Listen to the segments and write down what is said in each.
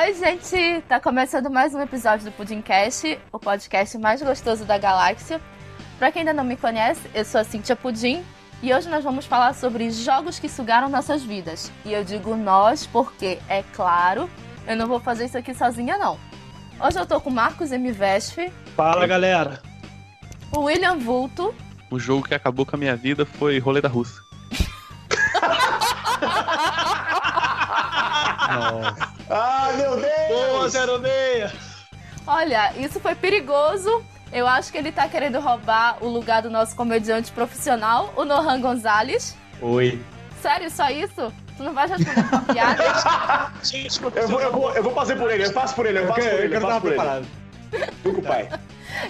Oi, gente! Tá começando mais um episódio do Pudimcast, o podcast mais gostoso da galáxia. Pra quem ainda não me conhece, eu sou a Cintia Pudim e hoje nós vamos falar sobre jogos que sugaram nossas vidas. E eu digo nós porque, é claro, eu não vou fazer isso aqui sozinha, não. Hoje eu tô com o Marcos M. Vesfe, Fala, galera. o William Vulto, O jogo que acabou com a minha vida foi Roleta Russa. Nossa. Ah, meu Deus! Boa, 06! Olha, isso foi perigoso. Eu acho que ele tá querendo roubar o lugar do nosso comediante profissional, o Nohan Gonzalez. Oi. Sério, só isso? Tu não vai responder uma piada? Eu vou, eu, vou, eu vou fazer por ele, eu faço por ele, eu Eu faço quero, por eu ele, eu quero por ele. preparado. Com o pai.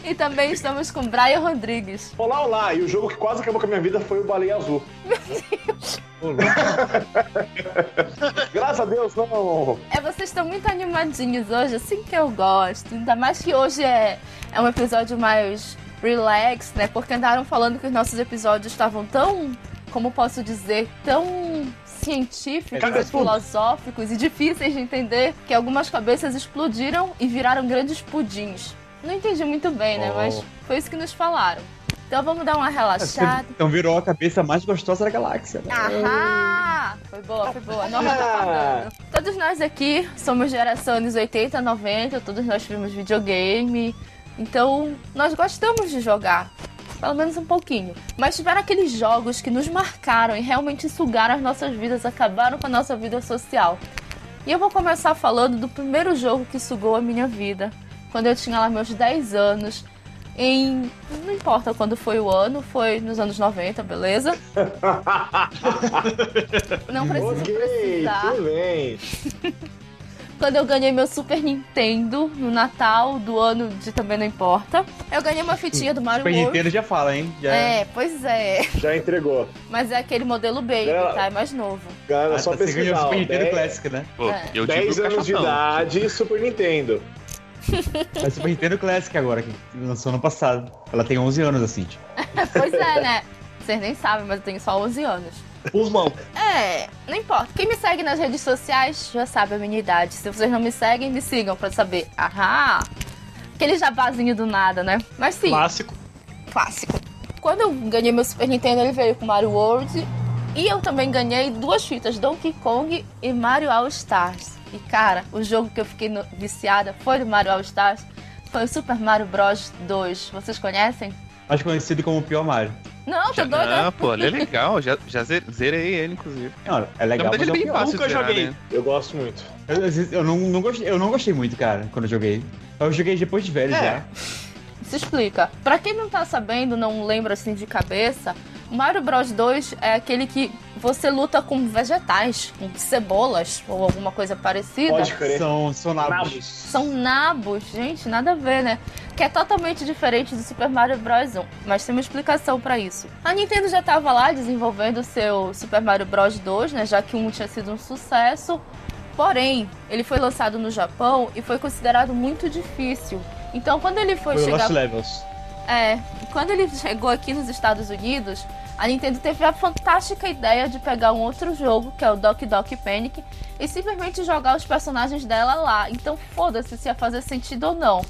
E também estamos com Brian Rodrigues. Olá, olá! E o jogo que quase acabou com a minha vida foi o Baleia Azul. Ô, louco. Graças a Deus, não! É, vocês estão muito animadinhos hoje, assim que eu gosto. Ainda mais que hoje é, é um episódio mais relax, né? Porque andaram falando que os nossos episódios estavam tão, como posso dizer, tão científicos e filosóficos e difíceis de entender que algumas cabeças explodiram e viraram grandes pudins. Não entendi muito bem, né? Oh. Mas foi isso que nos falaram. Então vamos dar uma relaxada. Então virou a cabeça mais gostosa da galáxia. né? Ahá! Foi boa, foi boa. Não tá Ah. Todos nós aqui somos geração anos 80, 90, todos nós vimos videogame. Então, nós gostamos de jogar. Pelo menos um pouquinho. Mas tiveram aqueles jogos que nos marcaram e realmente sugaram as nossas vidas, acabaram com a nossa vida social. E eu vou começar falando do primeiro jogo que sugou a minha vida. Quando eu tinha lá meus 10 anos. Em. Não importa quando foi o ano, foi nos anos 90, beleza? Não preciso ok, precisar. tudo bem. Quando eu ganhei meu Super Nintendo no Natal do ano de também não importa. Eu ganhei uma fitinha do Mario Super World. Nintendo já fala, hein? Já... É, pois é. Já entregou. Mas é aquele modelo Baby, Ela- tá? É mais novo. Galera, Ah, só tá, você ganhou o pesquisar. Super Nintendo 10 Classic, né? Pô, É. eu tive 10 o anos de idade, Super Nintendo. É Super Nintendo Classic agora, que lançou ano passado. Ela tem 11 anos, assim. tipo. pois é, né? Vocês nem sabem, mas eu tenho só 11 anos. Pulmão. É, não importa. Quem me segue nas redes sociais já sabe a minha idade. Se vocês não me seguem, me sigam pra saber. Ahá! Aquele jabazinho do nada, né? Mas sim. Clássico. clássico. Quando eu ganhei meu Super Nintendo, ele veio com Mario World. E eu também ganhei duas fitas, Donkey Kong e Mario All Stars. E cara, o jogo que eu fiquei no- viciada foi do Mario All Stars. Foi o Super Mario Bros 2. Vocês conhecem? Mais conhecido como o pior Mario. Não, tô Já, doida. ah, pô, ele é legal. Já, já ze- zerei ele, inclusive. Não, é legal, verdade, mas é o ele é bem pior. fácil Nunca zerar, joguei. né? Eu gosto muito. Eu, eu- eu não, não gostei, eu não gostei muito, cara, quando eu joguei. Eu joguei depois de velho É. já. Se explica. Pra quem não tá sabendo, não lembra assim de cabeça, o Mario Bros 2 é aquele que você luta com vegetais, com cebolas ou alguma coisa parecida. Pode crer. São, são nabos. Nabos. São nabos, gente, nada a ver, né? Que é totalmente diferente do Super Mario Bros 1, mas tem uma explicação pra isso. A Nintendo já tava lá desenvolvendo o seu Super Mario Bros 2, né? Já que um tinha sido um sucesso. Porém, ele foi lançado no Japão e foi considerado muito difícil. Então, quando ele foi Foi chegar Levels. é, quando ele chegou aqui nos Estados Unidos, a Nintendo teve a fantástica ideia de pegar um outro jogo, que é o Doki Doki Panic, e simplesmente jogar os personagens dela lá. Então foda-se se ia fazer sentido ou não.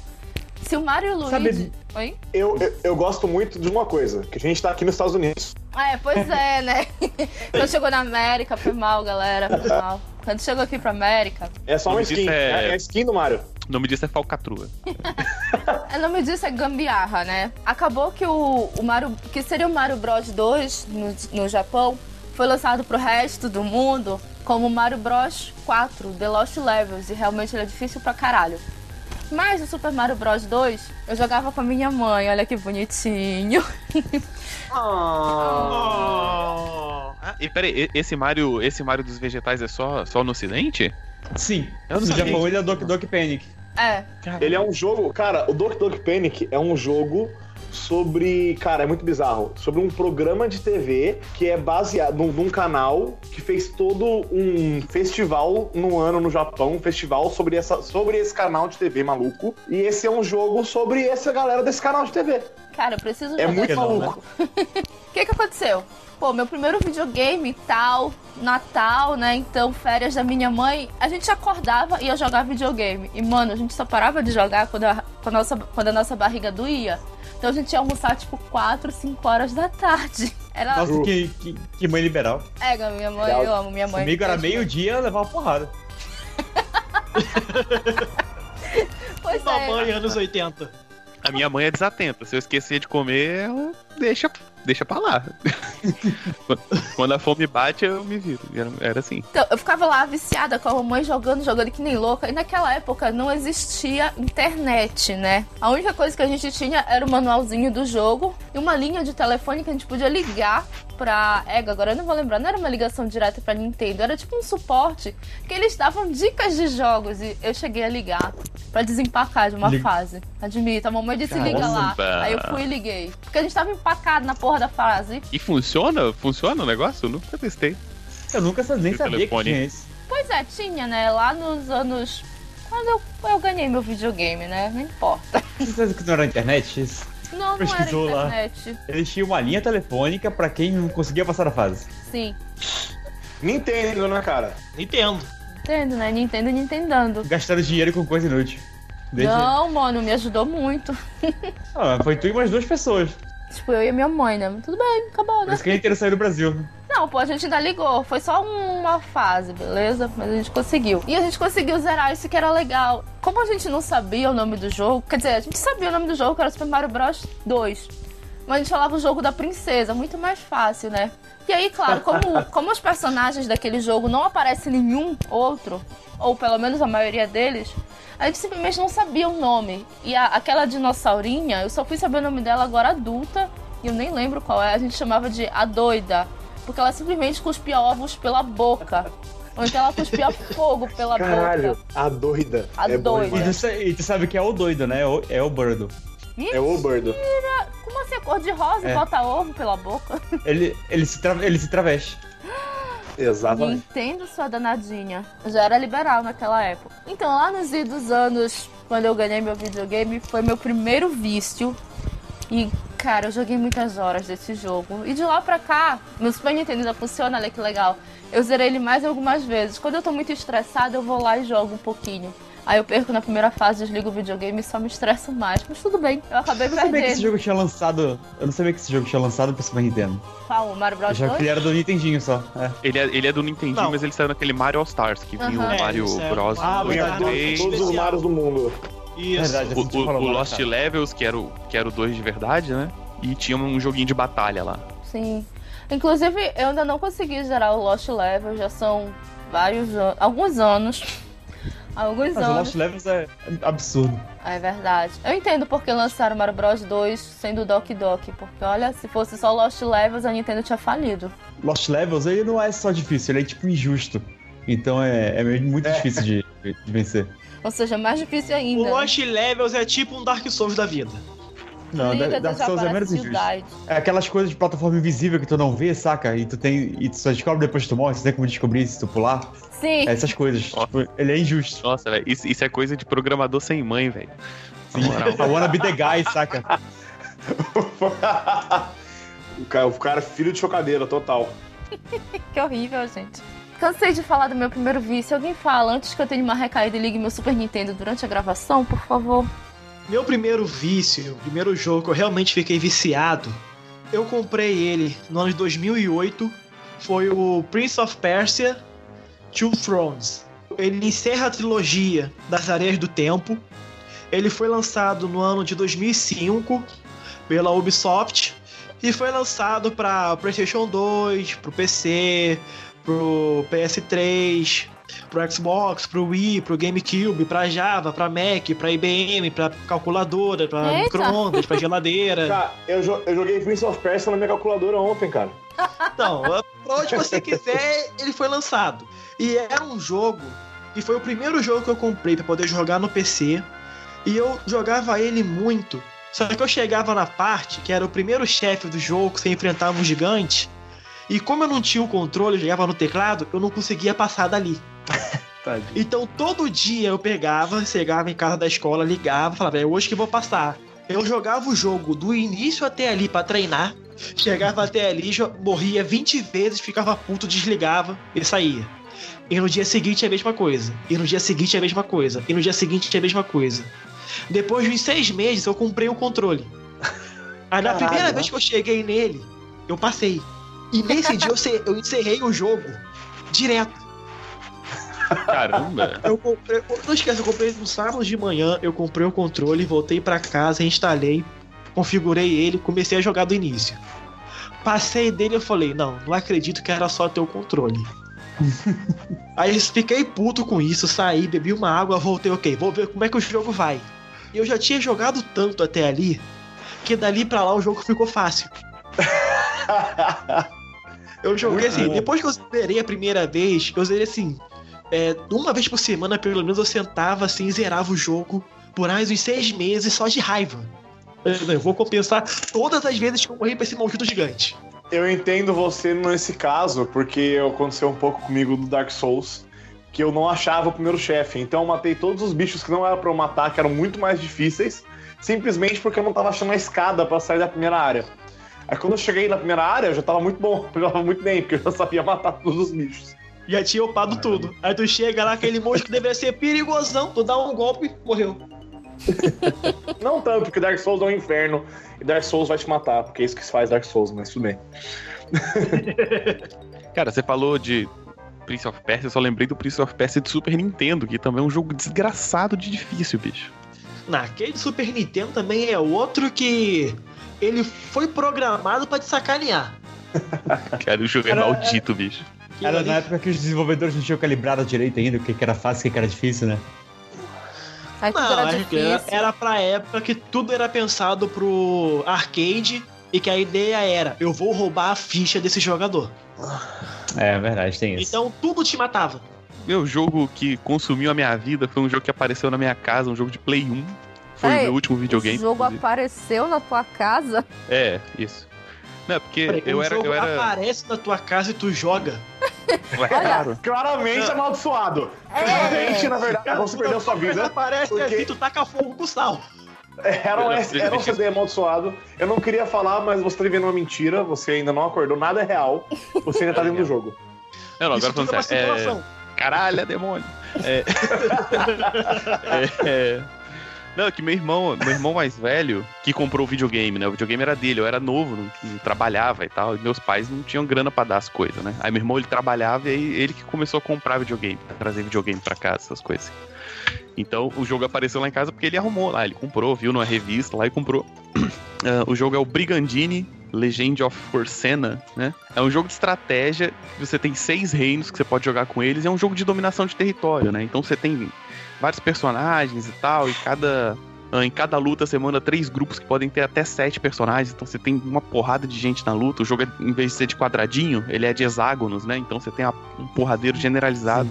Se o Mario e o Luigi... Sabe- Oi? Eu, eu, eu gosto muito de uma coisa, que a gente tá aqui nos Estados Unidos. É, pois é, né? Quando chegou na América, foi mal, galera, foi mal. Quando chegou aqui pra América, É só uma skin. é- É... é a skin do Mario. O nome disso é falcatrua. O nome disso é gambiarra, né? Acabou que o, o Mario, que seria o Mario Bros 2 no, no Japão, foi lançado pro resto do mundo como Mario Bros 4, The Lost Levels, e realmente ele é difícil pra caralho. Mas o Super Mario Bros 2, eu jogava com a minha mãe, olha que bonitinho. Ah, e peraí, esse Mario, esse Mario dos vegetais é só, só no ocidente? Sim. Eu não no. Japão ele é Doki Doki Panic. É, Ele é um jogo, cara, o Doki Doki Panic é um jogo sobre, cara, é muito bizarro, sobre um programa de TV que é baseado num, num canal que fez todo um festival no ano no Japão, um festival sobre, essa, sobre esse canal de TV maluco. E esse é um jogo sobre essa galera desse canal de TV. cara, eu preciso É jogar muito esse não, jogo. O que que aconteceu? Pô, meu primeiro videogame tal, Natal, né? Então, férias da minha mãe, a gente acordava e ia jogar videogame. E, mano, a gente só parava de jogar quando quando a, nossa, quando a nossa barriga doía. Então a gente ia almoçar tipo 4, 5 horas da tarde. Era. Nossa, que, que, que mãe liberal. É, minha mãe, eu amo minha mãe. Comigo era meio-dia, eu levava porrada. Pois Uma é. mãe anos 80. A minha mãe é desatenta. Se eu esquecer de comer, ela deixa, deixa pra lá. Quando a fome bate, eu me viro. Era, assim. Então, eu ficava lá viciada com a mamãe jogando, jogando que nem louca. E naquela época não existia internet, né? A única coisa que a gente tinha era o manualzinho do jogo e uma linha de telefone que a gente podia ligar pra. É, agora eu não vou lembrar, não era uma ligação direta pra Nintendo, era tipo um suporte que eles davam dicas de jogos e eu cheguei a ligar pra desempacar de uma Liga- fase. Admito, a mamãe disse liga lá. Caramba. Aí eu fui e liguei. Porque a gente tava empacado na porra da fase. E funciona? Funciona o negócio? Eu nunca testei. Eu nunca nem sabia telefone? que tinha isso. Pois é, tinha, né? Lá nos anos. Quando eu, eu ganhei meu videogame, né? Não importa. Você sabe que não era internet? Isso. Não, não era Pesquisou lá. internet. Eles tinham uma linha telefônica pra quem não conseguia passar a fase. Sim. Nintendo, né, cara? Entendo. Nintendo, né? Nintendo Nintendando. Gastaram dinheiro com coisa inútil. Desde... Não, mano, me ajudou muito. Ah, foi tu e mais duas pessoas. Tipo, eu e a minha mãe, né? Tudo bem, acabou, Por né? isso que a Nintendo saiu do Brasil. Não, pô, a gente ainda ligou. Foi só uma fase, beleza? Mas a gente conseguiu. E a gente conseguiu zerar isso que era legal. Como a gente não sabia o nome do jogo, quer dizer, a gente sabia o nome do jogo, que era Super Mario Bros 2. Mas a gente falava o jogo da princesa, muito mais fácil, né? E aí, claro, como, como os personagens daquele jogo não aparecem nenhum outro, ou pelo menos a maioria deles, a gente simplesmente não sabia o nome. E a- aquela dinossaurinha, eu só fui saber o nome dela agora adulta, e eu nem lembro qual é, a gente chamava de a doida. Porque ela simplesmente cuspia ovos pela boca. Ou então ela cuspia fogo pela Caralho, boca. a doida. A é doida. E tu, e tu sabe que é o doido, né? É o, é o Birdo. É o Birdo. Como assim, a cor de rosa e É. bota ovo pela boca? Ele, ele, se tra... ele se traveste. Exatamente. Entendo sua danadinha. Eu já era liberal naquela época. Então, lá nos idos anos, quando eu ganhei meu videogame, foi meu primeiro vício. E, cara, eu joguei muitas horas desse jogo. E de lá pra cá, meu Super Nintendo ainda funciona, olha que legal. Eu zerei ele mais algumas vezes. Quando eu tô muito estressada, eu vou lá e jogo um pouquinho. Aí eu perco na primeira fase, desligo o videogame e só me estresso mais. Mas tudo bem, eu acabei Eu não sabia que esse perdendo. jogo tinha lançado. Eu não sabia que esse jogo tinha lançado pro Super Nintendo. Qual? O Mario Eu Bros. já 2? que ele era do Nintendinho só. É. Ele é, ele é do Nintendo, Não. mas ele saiu naquele Mario All Stars, que vinha Aham. o Mario É, é- Bros. Ah, 2 verdade. e 3. Todos os mares do mundo. Isso. Verdade. O, o- o Lost cara. Levels, que era o, que era o 2 de verdade, né? E tinha um joguinho de batalha lá. Sim. Inclusive, eu ainda não consegui zerar o Lost Level, já são vários anos. Alguns anos. Alguns Mas o anos. Lost Levels é absurdo. É verdade. Eu entendo porque lançaram Mario Bros 2 sendo Doc Doc. Porque olha, se fosse só Lost Levels, a Nintendo tinha falido. Lost Levels, ele não é só difícil, ele é tipo injusto. Então é, é muito difícil de, de vencer. Ou seja, mais difícil ainda. O Lost Levels é tipo um Dark Souls da vida. Não, Liga, Dark Souls é menos injusto. É aquelas coisas de plataforma invisível que tu não vê, saca? E tu tem. E tu só descobre depois que tu morre, você tem como descobrir se tu pular. Sim. É essas coisas. Tipo, ele é injusto. Nossa, velho, isso, isso é coisa de programador sem mãe, velho. Moral. I wanna be the guy, saca? o, cara, o cara é filho de chocadeira, total. Que horrível, gente. Cansei de falar do meu primeiro vício. Alguém fala antes que eu tenha uma recaída e ligue meu Super Nintendo durante a gravação, por favor. Meu primeiro vício, o primeiro jogo que eu realmente fiquei viciado, eu comprei ele no ano de 2008. Foi o Prince of Persia Two Thrones. Ele encerra a trilogia das Areias do Tempo. Ele foi lançado no ano de 2005 pela Ubisoft e foi lançado para PlayStation 2, pro PC, pro PS3, pro Xbox, pro Wii, pro GameCube, pra Java, pra Mac, pra IBM, pra calculadora, pra Eita. micro-ondas, pra geladeira. Cara, eu, jo- eu joguei Prince of Persia na minha calculadora ontem, cara. Então, pra onde você quiser, ele foi lançado. E era um jogo que foi o primeiro jogo que eu comprei pra poder jogar no PC. E eu jogava ele muito. Só que eu chegava na parte que era o primeiro chefe do jogo, que você enfrentava um gigante. E como eu não tinha o controle, eu jogava no teclado, eu não conseguia passar dali. Então todo dia eu pegava, chegava em casa da escola, ligava, falava, é hoje que vou passar. Eu jogava o jogo do início até ali pra treinar. Chegava até ali, morria 20 vezes, ficava puto, desligava e saía. E no dia seguinte é a mesma coisa. E no dia seguinte é a mesma coisa. E no dia seguinte é a mesma coisa. Depois de uns seis meses, eu comprei o controle. Aí na Caralho, primeira né? vez que eu cheguei nele, eu passei. E nesse dia eu, ce- eu encerrei o jogo direto. Caramba. Eu comprei, não esquece, eu comprei no sábado de manhã, eu comprei o controle, voltei pra casa, instalei, configurei ele, comecei a jogar do início. Passei dele eu falei, não, não acredito que era só ter o controle. Aí eu fiquei puto com isso, saí, bebi uma água, voltei, ok, vou ver como é que o jogo vai. E eu já tinha jogado tanto até ali, que dali pra lá o jogo ficou fácil. Eu joguei assim, depois que eu zerei a primeira vez, eu zerei assim, é, uma vez por semana, pelo menos, eu sentava assim e zerava o jogo por mais uns seis meses só de raiva. Eu, vou compensar todas as vezes que eu morri pra esse maldito gigante. Eu entendo você nesse caso, porque aconteceu um pouco comigo no Dark Souls, que eu não achava o primeiro chefe. Então eu matei todos os bichos que não era pra eu matar, que eram muito mais difíceis, simplesmente porque eu não tava achando a escada pra sair da primeira área. Aí quando eu cheguei na primeira área, eu já tava muito bom, eu já tava muito bem, porque eu já sabia matar todos os bichos. Já tinha upado tudo. Aí tu chega lá, aquele monstro que deveria ser perigosão, tu dá um golpe, morreu. Não tanto, porque Dark Souls é um inferno e Dark Souls vai te matar, porque é isso que se faz Dark Souls, mas tudo bem. Cara, você falou de Prince of Persia, eu só lembrei do Prince of Persia de Super Nintendo, que também é um jogo desgraçado de difícil, bicho. Naquele Super Nintendo também é outro que ele foi programado pra te sacanear. Cara, o jogo é maldito, bicho. Era ali- na época que os desenvolvedores não tinham calibrado direito ainda, o que era fácil e o que era difícil, né? Aí tudo Não, era era, era pra época que tudo era pensado pro arcade e que a ideia era: eu vou roubar a ficha desse jogador. É verdade, tem isso. Então tudo te matava. Meu jogo que consumiu a minha vida foi um jogo que apareceu na minha casa, um jogo de Play 1. Foi o meu último videogame. O jogo inclusive. apareceu na tua casa? É, isso. Não, é porque Peraí, eu o era. jogo Eu era... aparece na tua casa e tu joga. Ué, claro. Claramente amaldiçoado. Claramente, na verdade, você perdeu sua vida. Aparece porque- assim, tu taca fogo com sal. Era um, era um CD amaldiçoado. Eu não queria falar, mas você tá vivendo uma mentira. Você ainda não acordou, nada é real. Você ainda tá dentro do jogo. Não, não, Isso agora tudo é uma falando sério. É... Caralho, é demônio. É... É, é. Não, é que meu irmão, meu irmão mais velho, que comprou o videogame, né? O videogame era dele, eu era novo, não, não trabalhava e tal, e meus pais não tinham grana pra dar as coisas, né? Aí meu irmão ele trabalhava e aí ele que começou a comprar videogame, pra trazer videogame pra casa, essas coisas. Então o jogo apareceu lá em casa porque ele arrumou lá, ele comprou, viu numa revista lá e comprou. Ah, o jogo é o Brigandini Legend of Forsena, né? É um jogo de estratégia, você tem seis reinos que você pode jogar com eles, é um jogo de dominação de território, né? Então você tem vários personagens e tal, e cada. ah, Em cada luta você manda três grupos que podem ter até sete personagens, então você tem uma porrada de gente na luta. O jogo, é, em vez de ser de quadradinho, ele é de hexágonos, né? Então você tem um porradeiro generalizado.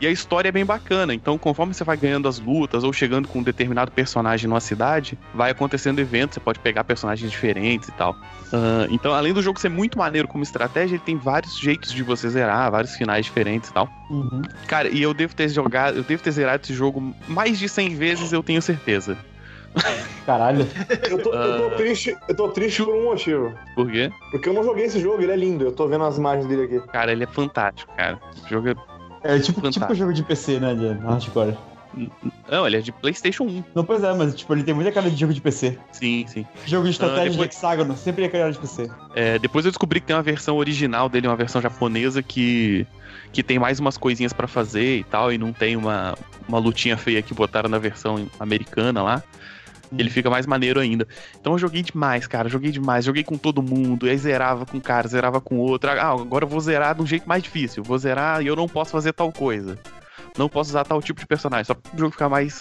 E a história é bem bacana, então conforme você vai ganhando as lutas ou chegando com um determinado personagem numa cidade, vai acontecendo eventos, você pode pegar personagens diferentes e tal. Ah, então, além do jogo ser muito maneiro como estratégia, ele tem vários jeitos de você zerar, vários finais diferentes e tal. Uhum. Cara, e eu devo ter jogado, eu devo ter zerado esse jogo mais de 100 vezes, eu tenho certeza. Caralho. Eu tô, eu tô Ah. triste, eu tô triste por um motivo. Por quê? Porque eu não joguei esse jogo, ele é lindo. Eu tô vendo as imagens dele aqui. Cara, ele é fantástico, cara. O jogo é... É tipo, tipo jogo de PC, né, de hardcore. Não, ele é de Playstation 1. Não, pois é, mas tipo, ele tem muita cara de jogo de PC. Sim, sim. Jogo de estratégia depois- de hexágono, sempre é cara de PC. É, depois eu descobri que tem uma versão original dele, uma versão japonesa que, que tem mais umas coisinhas pra fazer e tal, e não tem uma, uma lutinha feia que botaram na versão americana lá. Ele fica mais maneiro ainda. Então eu joguei demais, cara. Joguei demais. Joguei com todo mundo. E aí zerava com um cara, zerava com outro. Ah, agora eu vou zerar de um jeito mais difícil. Vou zerar e eu não posso fazer tal coisa. Não posso usar tal tipo de personagem. Só pro jogo ficar mais.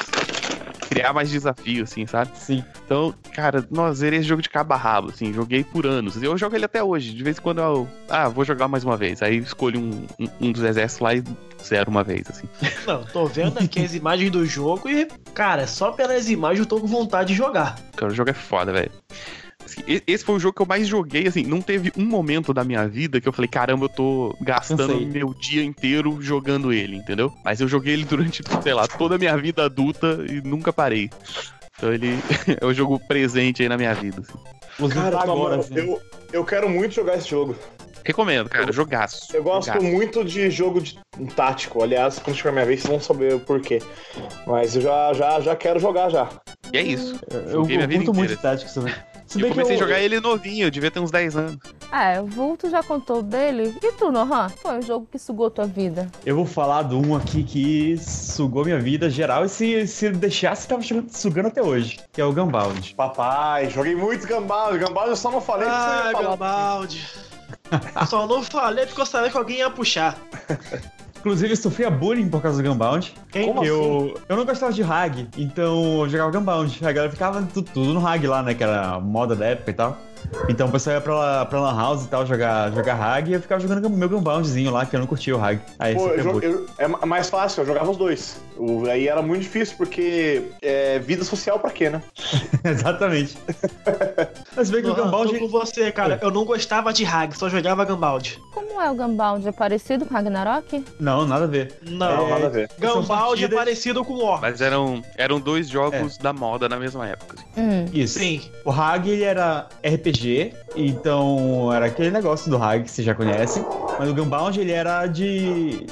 Criar mais desafio, assim, sabe? Sim. Então, cara, nossa, zerei esse jogo de cabo a rabo, assim, joguei por anos. E eu jogo ele até hoje. De vez em quando eu. Ah, vou jogar mais uma vez. Aí escolho um, um, um dos exércitos lá e zero uma vez, assim. Não, tô vendo aqui as imagens do jogo e, cara, só pelas imagens eu tô com vontade de jogar. Cara, o jogo é foda, velho. Assim, Esse foi o jogo que eu mais joguei, assim, não teve um momento da minha vida que eu falei, caramba, eu tô gastando Cansei. meu dia inteiro jogando ele, entendeu? Mas eu joguei ele durante, sei lá, toda a minha vida adulta e nunca parei. Então ele é o jogo presente aí na minha vida, assim. Cara, pra agora, assim. eu, eu quero muito jogar esse jogo. Recomendo, cara. Jogaço. Eu gosto Jogaço. muito de jogo de tático. Aliás, quando chegar minha vez, vocês vão saber o porquê. Mas eu já, já, já quero jogar já. E é isso. Eu, eu minha vida curto muito inteira. Tactics também. Se Eu comecei a jogar ele novinho, eu devia ter uns 10 anos. É, o Vulto já contou dele. E tu, Nohan? Foi um jogo que sugou tua vida. Eu vou falar de um aqui que sugou minha vida geral e se, se deixasse, tava chegando- sugando até hoje, que é o Gunbound. Papai, joguei muito Gambald. Gambald eu só não falei que você Ah, ia falar. Gambaldi. Só não falei porque eu sabia que alguém ia puxar. Inclusive, eu sofria bullying por causa do Gunbound. Quem? Como Porque assim? eu, eu não gostava de Hag, então eu jogava Gunbound. A galera ficava tudo, tudo no Hag lá, né? Que era a moda da época e tal. Então o pessoal ia pra, lá- pra Lan House e tal jogar, jogar Hag e eu ficava jogando meu Gunboundzinho lá, que eu não curtia o Hag. Aí Pô, eu sofria jo- bullying. eu- é ma- mais fácil, eu jogava os dois. O- aí era muito difícil, porque é, vida social pra quê, né? Exatamente. Mas bem que o Nohan, Gunbound. tô com você, cara. Eu não gostava de Hag, só jogava Gambaldi. Como é o Gunbound? É parecido com Ragnarok? Não, nada a ver. Não. Não, nada a ver. Gambaldi é parecido com War. Mas eram, eram dois jogos da moda na mesma época. assim. Hum. Isso. Sim. O Hag ele era RPG, então era aquele negócio do Hag que vocês já conhecem. Mas o Gunbound ele era de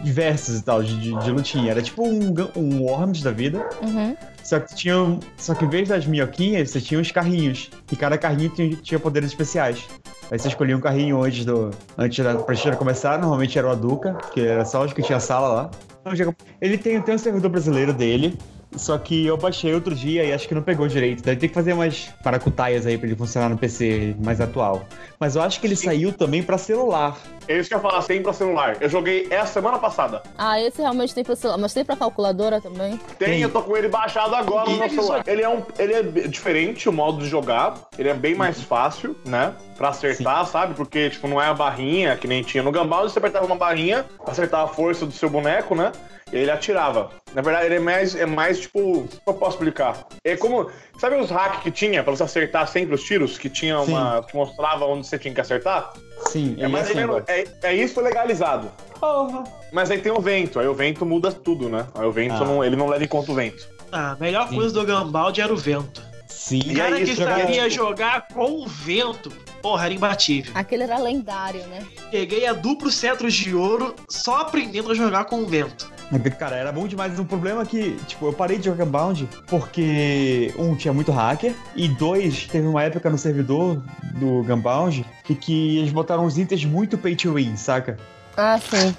diversos e tal, de, de, de lutinha. Era tipo um, um Worms da vida. Uhum. Só que tinha. Só que em vez das minhoquinhas, você tinha uns carrinhos. E cada carrinho tinha, tinha poderes especiais. Aí você escolhia um carrinho antes do. Antes da partida começar, normalmente era o Aduca, que era só os que tinha sala lá. Então, Ele tem, tem um servidor brasileiro dele. Só que eu baixei outro dia e acho que não pegou direito. Daí tem que fazer umas paracutaias aí pra ele funcionar no PC mais atual. Mas eu acho que ele saiu também pra celular. É isso que eu ia falar, tem pra celular. Eu joguei essa semana passada. Ah, esse realmente tem pra celular. Mas tem pra calculadora também? Tem, Tem. eu tô com ele baixado agora no meu celular. Ele é, um, ele é diferente o modo de jogar, ele é bem mais fácil, né? Pra acertar, sabe? Porque, tipo, não é a barrinha que nem tinha no Gambal, você apertava uma barrinha, acertava a força do seu boneco, né? E ele atirava. Na verdade, ele é mais, é mais tipo. Como eu posso explicar? É como. Sabe os hacks que tinha pra você acertar sempre os tiros? Que tinha uma. que mostrava onde você tinha que acertar? Sim, É ele mais assim menos. É, é isso legalizado. Porra. Mas aí tem o vento, aí o vento muda tudo, né? Aí o vento Ah. não, ele não leva em conta o vento. Ah, a melhor Sim. coisa do Gambaldi era o vento. Sim. O cara que isso sabia é- jogar com o vento, porra, era imbatível. Aquele era lendário, né? Peguei a duplo cetros de ouro só aprendendo a jogar com o vento. Cara, era bom demais. O problema é que, tipo, eu parei de jogar Gunbound porque, um, tinha muito hacker, e dois, teve uma época no servidor do Gunbound e que eles botaram uns itens muito pay to win, saca? Ah, sim.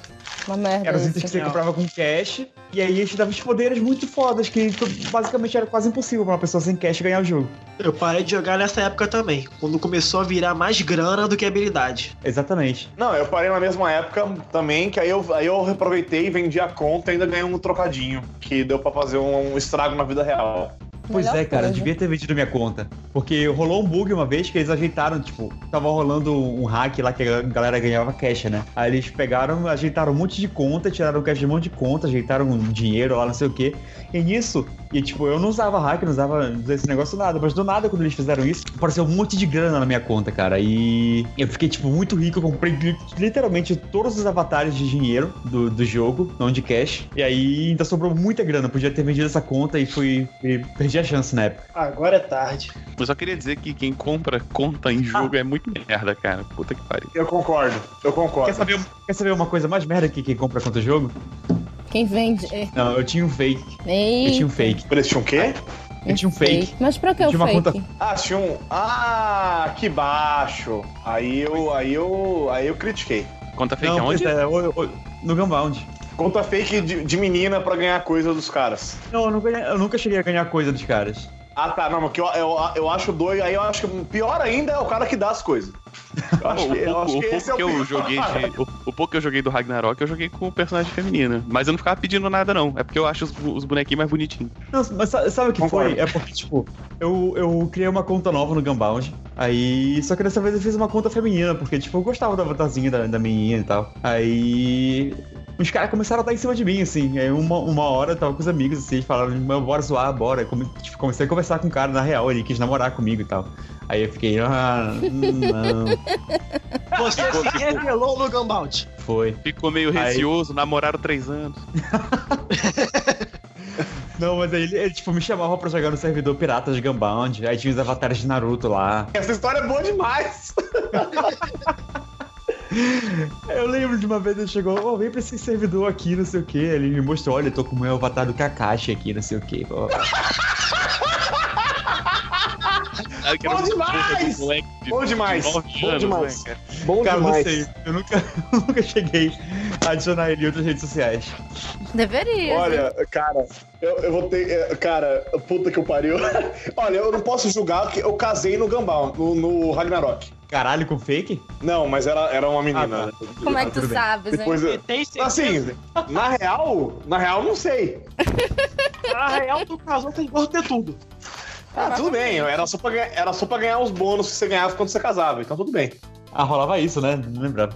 Uma merda. Eram os itens que você comprava com cash, e aí eles davam os poderes muito fodas, que basicamente era quase impossível pra uma pessoa sem cash ganhar o jogo. Eu parei de jogar nessa época também, quando começou a virar mais grana do que habilidade. Exatamente. Não, eu parei na mesma época também, que aí eu, aí eu aproveitei, vendi a conta e ainda ganhei um trocadinho, que deu pra fazer um, um estrago na vida real. Pois Melhor é, cara, coisa. devia ter vendido minha conta. Porque rolou um bug uma vez que eles ajeitaram, tipo, tava rolando um hack lá que a galera ganhava cash, né? Aí eles pegaram, ajeitaram um monte de conta, tiraram o cash de um monte de conta, ajeitaram um dinheiro lá, não sei o quê. E nisso, e tipo, eu não usava hack, não usava esse negócio nada, mas do nada, quando eles fizeram isso, apareceu um monte de grana na minha conta, cara. E eu fiquei, tipo, muito rico, eu comprei li- literalmente todos os avatares de dinheiro do, do jogo, não de cash. E aí ainda sobrou muita grana, eu podia ter vendido essa conta e fui. E perdi a chance na época. Agora é tarde. Eu só queria dizer que quem compra conta em jogo é muito merda, cara. Puta que pariu. Eu concordo, eu Quer concordo. saber, quer saber uma coisa mais merda que quem compra contra o jogo? Quem vende? É. Não, eu tinha um fake. Ei, Eu tinha um fake. Eles tinham o quê? Eu tinha um fake. Mas pra que Eu o tinha uma fake? conta- Ah, tinha um. Ah, que baixo. Aí eu, aí eu, aí eu critiquei. Conta fake Não, aonde? pois é, o- o- no Gunbound. Conta fake de, de menina pra ganhar coisa dos caras. Não, eu nunca, eu nunca cheguei a ganhar coisa dos caras. Ah, tá, não, porque eu, eu, eu acho doido. Aí eu acho que pior ainda é o cara que dá as coisas. Eu acho que, o eu pouco, acho o que pouco esse é o que eu joguei de, o, o pouco que eu joguei do Ragnarok, eu joguei com personagem feminina. Mas eu não ficava pedindo nada, não. É porque eu acho os, os bonequinhos mais bonitinhos. Não, mas sa- sabe o que Concordo. foi? É porque, tipo, eu, eu criei uma conta nova no Gunbound. Aí. Só que dessa vez eu fiz uma conta feminina, porque, tipo, eu gostava do avatarzinho da, da menina e tal. Aí. Os caras começaram a dar em cima de mim, assim. Aí uma, uma hora eu tava com os amigos, assim, eles falaram, "Mas bora zoar, bora. Come- tipo, comecei a conversar com o cara, na real, ele quis namorar comigo e tal. Aí eu fiquei, ah, não. Você se revelou no Gambaldi. Foi. Ficou meio Aí- receoso, namoraram três anos. Não, mas aí ele, ele, tipo, me chamava pra jogar no servidor pirata de Gunbound. Aí tinha os avatares de Naruto lá. Essa história é boa demais. Eu lembro de uma vez ele chegou, oh, vem pra esse servidor aqui, não sei o que. Ele me mostrou, olha, eu tô com o meu avatar do Kakashi aqui, não sei o que. Bom demais! Bom demais! Bom demais! Né, Bom cara, demais! não sei, eu nunca, nunca cheguei a adicionar ele em outras redes sociais. Deveria. Olha, cara, eu, eu vou ter. é, Cara, puta que eu pariu. Olha, eu não posso julgar que eu casei no Gambal, no, no Ragnarok. Caralho, com fake? Não, mas era, era uma menina. Ah, tá. Como é que tu sabes, hein? Depois, eu- Tem certeza? assim, na real, na real, não sei. Na real, tu casou com gosto de tudo. Ah, tudo bem, era só, pra ganhar, era só pra ganhar os bônus que você ganhava quando você casava, então tudo bem. Ah, rolava isso, né? Não lembrava.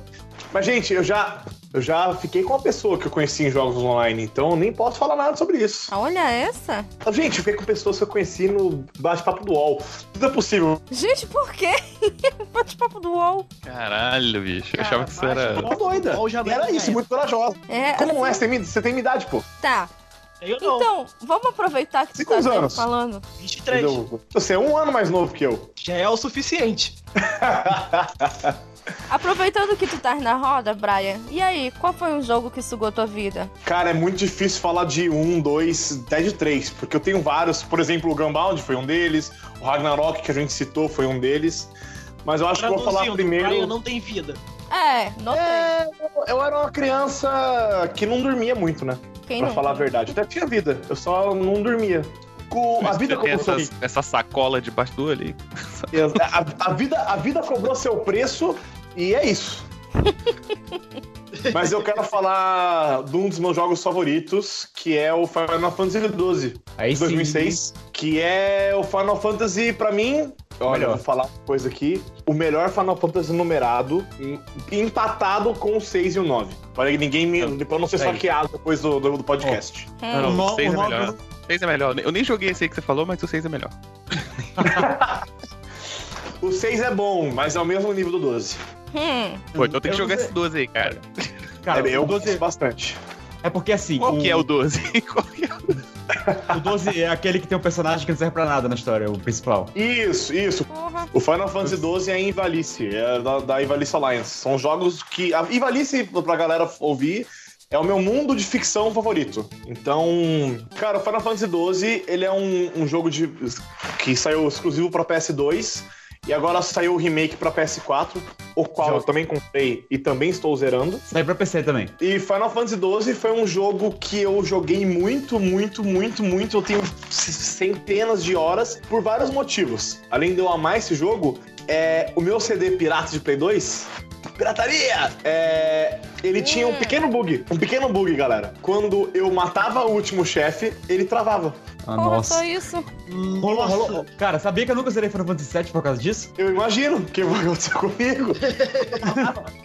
Mas, gente, eu já, eu já fiquei com uma pessoa que eu conheci em jogos online, então nem posso falar nada sobre isso. Olha essa. Gente, eu fiquei com pessoas que eu conheci no bate-papo do UOL. Tudo é possível. Gente, por quê? Bate-papo do UOL. Caralho, bicho. Eu Cara, achava que isso era. Doida. UOL já era isso, muito corajosa. É, Como não é? assim, Você tem, você tem idade, pô. Tá. Eu não. Então, vamos aproveitar que tu Cinco tá anos. falando. 23. Entendeu? Você é um ano mais novo que eu. Já é o suficiente. Aproveitando que tu tá na roda, Brian, e aí, qual foi um jogo que sugou tua vida? Cara, é muito difícil falar de um, dois, até de três, porque eu tenho vários. Por exemplo, o Gunbound foi um deles, o Ragnarok, que a gente citou, foi um deles. Mas eu acho que eu vou falar primeiro. Brian não tem vida. É, notei. É, eu- eu era uma criança que não dormia muito, né? Quem pra não? falar a verdade. Até tinha vida, eu só não dormia. Com- a vida tem cobrou seu essa, essa sacola debaixo do olho aí. a, a vida, a vida cobrou seu preço e é isso. Mas eu quero falar de um dos meus jogos favoritos, que é o Final Fantasy XII, Aí de 2006, que é o Final Fantasy, pra mim, olha, Melhor. vou falar uma coisa aqui, o melhor Final Fantasy numerado, em- empatado com o 6 e o 9. Para que ninguém me, pra eu não ser Aí. saqueado depois do, do, do podcast. Hum. O no- o 6 o é melhor. O 6 é melhor. Eu nem joguei esse aí que você falou, mas o 6 é melhor. O 6 é bom, mas é o mesmo nível do 12. Hum, Pô, então tem que jogar esse 12 aí, cara. Cara, é, eu 12 gosto bastante. é porque assim. Qual o, que é o 12? Qual que é o o 12 é aquele que tem um personagem que não serve pra nada na história, o principal. Isso, isso. porra. O Final Fantasy XII é em Ivalice, é da, da Ivalice Alliance. São jogos que. A Ivalice, pra galera ouvir, é o meu mundo de ficção favorito. Então, cara, o Final Fantasy XII, ele é um, um jogo de que saiu exclusivo pra PS2 e agora saiu o remake pra PS4, o qual eu também comprei e também estou zerando. Sai pra PC também. E Final Fantasy XII foi um jogo que eu joguei muito, muito, muito, muito. Eu tenho centenas de horas por vários motivos. Além de eu amar esse jogo, é, o meu CD pirata de Play 2. Pirataria! É, ele tinha um pequeno bug. Um pequeno bug, galera. Quando eu matava o último chefe, ele travava. Ah, Porra, nossa. só isso. Rolou, rolou. Cara, sabia que eu nunca zerei Final Fantasy VII por causa disso? Eu imagino que vai acontecer comigo.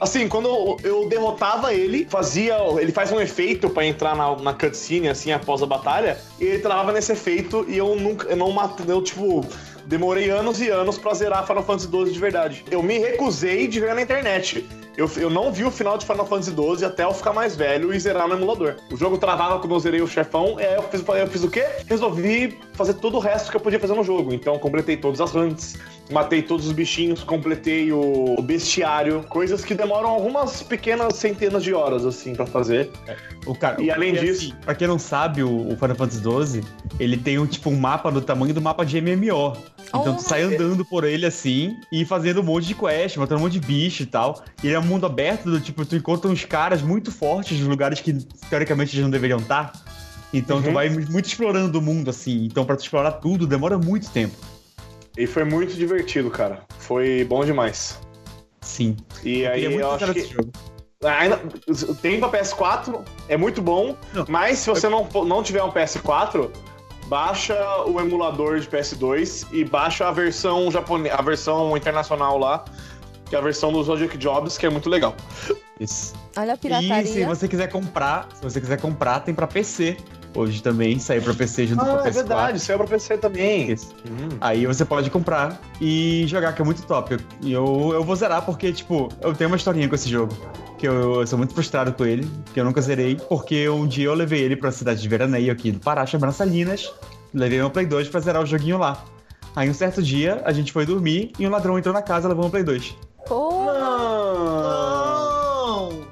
assim, quando eu, eu derrotava ele, fazia. Ele faz um efeito pra entrar na, na cutscene, assim, após a batalha, e ele travava nesse efeito e eu nunca. Eu não matei. Eu, tipo. Demorei anos e anos pra zerar Final Fantasy XII de verdade. Eu me recusei de ver na internet. Eu, eu não vi o final de Final Fantasy XII até eu ficar mais velho e zerar no emulador. O jogo travava quando eu zerei o chefão, e aí eu fiz, eu fiz o quê? Resolvi fazer todo o resto que eu podia fazer no jogo. Então completei todas as runs, matei todos os bichinhos, completei o, o bestiário, coisas que demoram algumas pequenas centenas de horas, assim, pra fazer. O cara, E além porque, disso- assim, pra quem não sabe, o, o Final Fantasy XII, ele tem um tipo um mapa do tamanho do mapa de MMO. Então Oh. tu sai andando por ele assim e fazendo um monte de quest, matando um monte de bicho e tal. E ele é mundo aberto, do tipo, tu encontra uns caras muito fortes nos lugares que teoricamente eles não deveriam estar. Então tu Uhum. vai muito explorando o mundo assim. Então pra tu explorar tudo demora muito tempo. E foi muito divertido, cara. Foi bom demais. Sim. E Eu aí eu acho que. Ainda, tem pra PS4, é muito bom, Não. mas se você não, não tiver um PS4, baixa o emulador de PS2 e baixa a versão japonesa, a versão internacional lá, que é a versão do Zodiac Jobs, que é muito legal. Isso. Olha a E se pirataria. você quiser comprar, se você quiser comprar, tem pra PC. Hoje também saiu pra PC junto com Ah, a PS4. é verdade, saiu pra PC também. Isso. Hum. Aí você pode comprar e jogar, que é muito top. E eu, eu vou zerar porque, tipo, eu tenho uma historinha com esse jogo. que eu, eu sou muito frustrado com ele, que eu nunca zerei, porque um dia eu levei ele pra cidade de veraneio aqui do Pará, chamada Salinas, levei meu Play 2 pra zerar o joguinho lá. Aí um certo dia, a gente foi dormir e um ladrão entrou na casa e levou meu Play 2. Pô, Não! Não!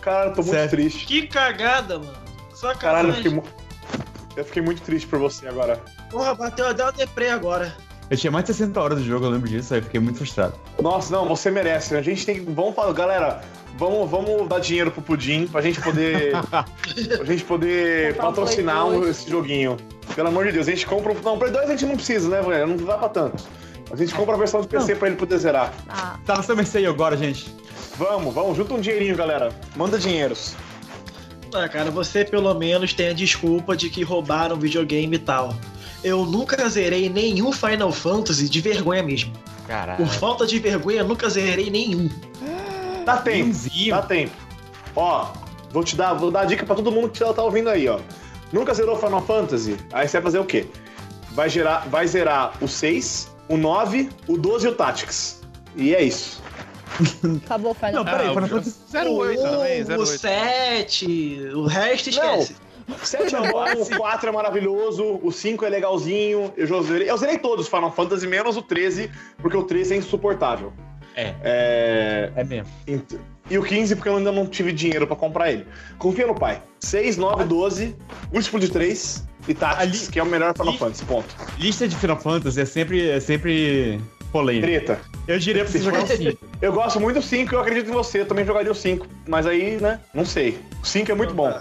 Cara, eu tô muito Sério. triste. Que cagada, mano. Só Caralho, eu caralho. fiquei, mu- eu fiquei muito triste por você agora. Porra, bateu até uma deprê agora. Eu tinha mais de 60 horas do jogo, eu lembro disso, aí eu fiquei muito frustrado. Nossa, não, você merece. A gente tem que. Vamos falar, galera. Vamos, vamos dar dinheiro pro Pudim pra gente poder. pra gente poder patrocinar um- 2. esse joguinho. Pelo amor de Deus, a gente compra. um- Não, Play 2 a gente não precisa, né, velho? Não vai pra tanto. A gente compra a versão de PC pra ele poder zerar. ah, Tá no seu mercê aí agora, gente. Vamos, vamos, junta um dinheirinho, galera. Manda dinheiros. Ah, cara, você pelo menos tem a desculpa de que roubaram videogame e tal. Eu nunca zerei nenhum Final Fantasy de vergonha mesmo. Caralho. Por falta de vergonha, eu nunca zerei nenhum. Dá tempo, Benzinho. dá tempo. Ó, vou te dar, vou dar dica pra todo mundo que tá ouvindo aí, ó. Nunca zerou Final Fantasy? Aí você vai fazer o quê? Vai, gerar, vai zerar o 6, o 9, o 12 e o Tactics. E é isso. acabou o Final Não, peraí, Ah, Final o Fantasy. 08 também, o 08. 7, o resto esquece. 7 é bom, o 4 é maravilhoso, o 5 é legalzinho. Eu já zerei. Eu zerei todos os Final Fantasy, menos o 13, porque o 13 é insuportável. É, É. é mesmo. int- E o 15, porque eu ainda não tive dinheiro pra comprar ele. Confia no pai. 6, 9, 12, Último de 3 e Tactics, Ali- que é o melhor Final Fantasy. Ponto. Lista de Final Fantasy é sempre, é sempre polêmica. Treta. Eu diria pra você jogar o 5. Eu gosto muito do 5 e eu acredito em você. Eu também jogaria o 5. Mas aí, né? Não sei. O 5 é muito bom.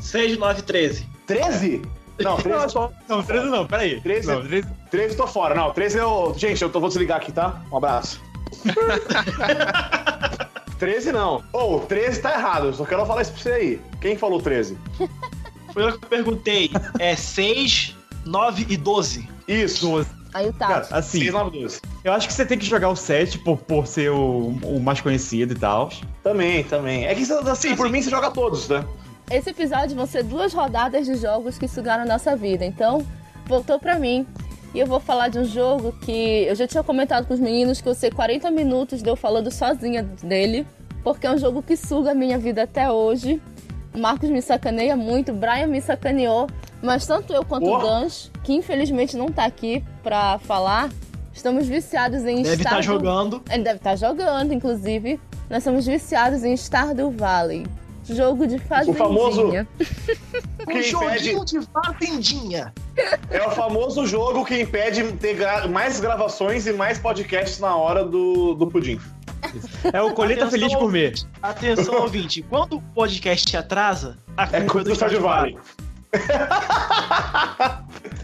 6, 9, 13. 13? Não, 13 eu tô, Não, 13 não, peraí. 13 Não, 13 13 eu tô fora. Não, 13 eu. Gente, eu tô, vou desligar aqui, tá? Um abraço. 13 não. Ô, 13 tá errado. Eu só quero falar isso pra você aí. Quem falou 13? Foi eu que perguntei. É 6, 9 e 12. Isso. 12. aí o Cara, assim, 6, 9, 12. eu acho que você tem que jogar o 7 por, por ser o, o mais conhecido e tal. Também, também. É que, assim, por mim você joga todos, né? Esse episódio vão ser duas rodadas de jogos que sugaram a nossa vida. Então, voltou pra mim. E eu vou falar de um jogo que eu já tinha comentado com os meninos que eu sei 40 minutos de eu falando sozinha dele. Porque é um jogo que suga a minha vida até hoje. O Marcos me sacaneia muito, o Brian me sacaneou. Mas tanto eu quanto Oh. o Gans, que infelizmente não tá aqui pra falar, estamos viciados em Deve estar Stardew- jogando. ele deve estar jogando, inclusive. Nós somos viciados em Stardew Valley. Jogo de fazendinha. famoso- Um que joguinho de fazendinha. É o famoso jogo que impede ter gra- mais gravações e mais podcasts na hora do, do pudim. É o Colheita Atenção, Feliz de Comer. Atenção, ouvinte. Quando o podcast atrasa, a É culpa coisa do Stardew Valley.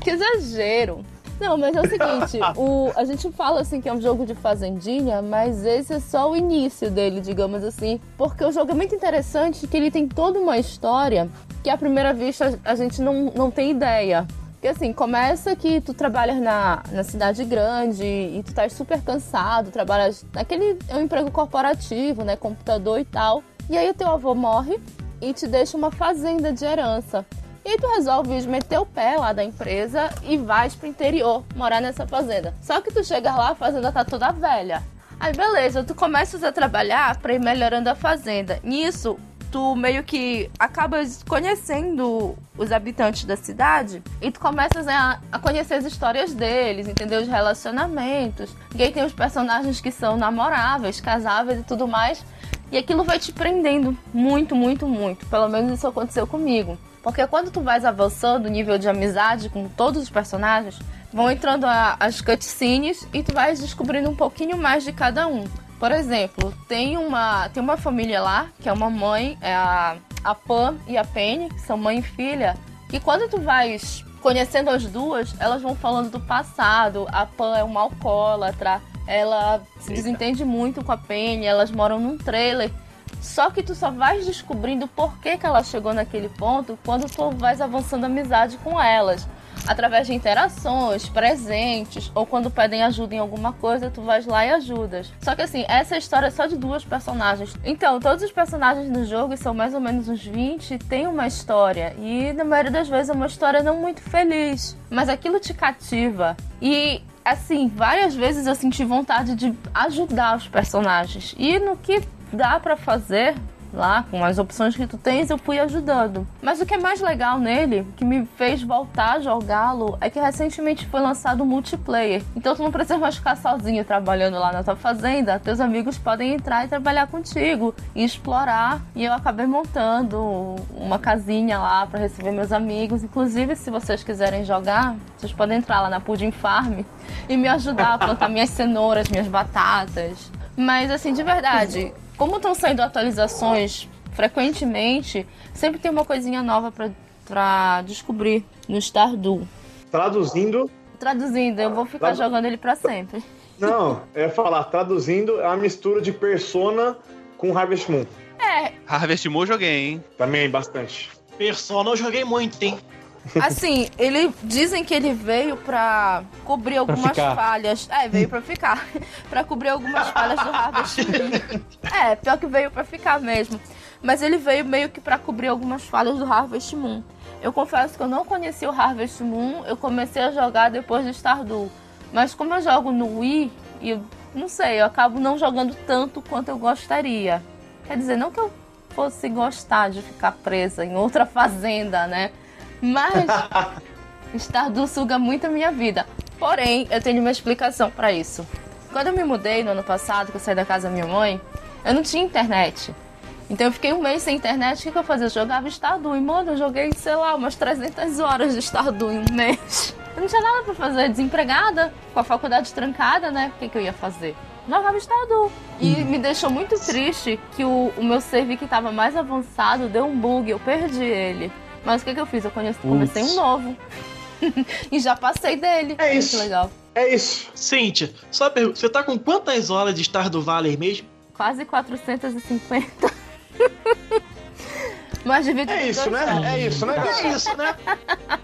Que exagero. Não, mas é o seguinte, o, a gente fala assim que é um jogo de fazendinha, mas esse é só o início dele, digamos assim. Porque o jogo é muito interessante, que ele tem toda uma história que à primeira vista a gente não, não tem ideia. Porque assim, começa que tu trabalhas na, na cidade grande e tu estás super cansado, trabalhas naquele é um emprego corporativo, né, computador e tal. E aí o teu avô morre e te deixa uma fazenda de herança. E aí tu resolves meter o pé lá da empresa e vais pro interior morar nessa fazenda. Só que tu chega lá, a fazenda tá toda velha. Aí beleza, tu começas a trabalhar pra ir melhorando a fazenda. Nisso, tu meio que acabas conhecendo os habitantes da cidade e tu começas a, a conhecer as histórias deles, entender os relacionamentos. E aí tem os personagens que são namoráveis, casáveis e tudo mais. E aquilo vai te prendendo muito, muito, muito. Pelo menos isso aconteceu comigo. Porque quando tu vais avançando o nível de amizade com todos os personagens, vão entrando a- as cutscenes e tu vais descobrindo um pouquinho mais de cada um. Por exemplo, tem uma, tem uma família lá, que é uma mãe, é a, a Pam e a Penny, que são mãe e filha, e quando tu vais conhecendo as duas, elas vão falando do passado. A Pam é uma alcoólatra, ela se desentende muito com a Penny, elas moram num trailer. Só que tu só vais descobrindo por que, que ela chegou naquele ponto quando tu vais avançando amizade com elas. Através de interações, presentes, ou quando pedem ajuda em alguma coisa, tu vais lá e ajudas. Só que assim, essa história é só de duas personagens. Então, todos os personagens do jogo, são mais ou menos uns 20, têm uma história. E na maioria das vezes é uma história não muito feliz. Mas aquilo te cativa. E assim, várias vezes eu senti vontade de ajudar os personagens. E no que dá pra fazer, lá, com as opções que tu tens, eu fui ajudando. Mas o que é mais legal nele, que me fez voltar a jogá-lo, é que recentemente foi lançado o multiplayer. Então tu não precisa mais ficar sozinho trabalhando lá na tua fazenda. Teus amigos podem entrar e trabalhar contigo e explorar. E eu acabei montando uma casinha lá para receber meus amigos. Inclusive, se vocês quiserem jogar, vocês podem entrar lá na Pudding Farm e me ajudar a plantar minhas cenouras, minhas batatas. Mas assim, de verdade, como estão saindo atualizações frequentemente, sempre tem uma coisinha nova pra, pra descobrir no Stardew. Traduzindo. Traduzindo, eu vou ficar Tradu- jogando ele pra sempre. Não, eu ia falar, traduzindo é uma mistura de Persona com Harvest Moon. É, Harvest Moon eu joguei, hein? Também bastante. Persona eu joguei muito, hein? Assim, ele dizem que ele veio pra cobrir algumas ficar. falhas. É, veio pra ficar. pra cobrir algumas falhas do Harvest Moon. É, pior que veio pra ficar mesmo. Mas ele veio meio que pra cobrir algumas falhas do Harvest Moon. Eu confesso que eu não conhecia o Harvest Moon, eu comecei a jogar depois de Stardew. Mas como eu jogo no Wii, e não sei, eu acabo não jogando tanto quanto eu gostaria. Quer dizer, não que eu fosse gostar de ficar presa em outra fazenda, né? Mas Stardew suga muito a minha vida. Porém, eu tenho uma explicação pra isso. Quando eu me mudei no ano passado, que eu saí da casa da minha mãe, eu não tinha internet. Então eu fiquei um mês sem internet, o que, que eu fazia? Eu jogava Stardew. E, mano, eu joguei, sei lá, umas 300 horas de Stardew em um mês. Eu não tinha nada pra fazer, desempregada, com a faculdade trancada, né? O que, que eu ia fazer? Jogava Stardew. E me deixou muito triste que o, o meu save que tava mais avançado deu um bug, eu perdi ele. Mas o que, que eu fiz? Eu conheci- comecei um novo. e já passei dele. É Muito isso. legal. É isso. Cíntia, só uma pergunta, você tá com quantas horas de Stardew Valley mesmo? Quase 450. Mas divide É por isso, dois né? É isso, né? É isso, né?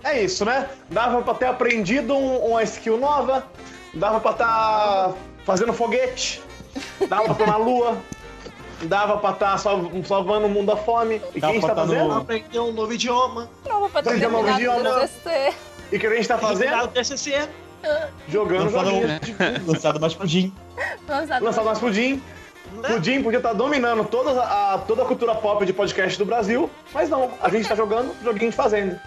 É isso, né? Dava pra ter aprendido um- uma skill nova, dava pra estar fazendo foguete, dava pra estar na lua, dava pra estar salvando o mundo da fome. E Dava quem está tá no- fazendo? Aprender um novo idioma, Não, pra ter um novo idioma. E o que a gente tá terminar fazendo? o TCC. Jogando Lançado, joguinhos. lançado mais pudim. Lançado Lançado mais Pudim. Né? Pudim podia estar dominando toda a, toda a cultura pop de podcast do Brasil, mas não, a gente tá jogando joguinho de fazenda.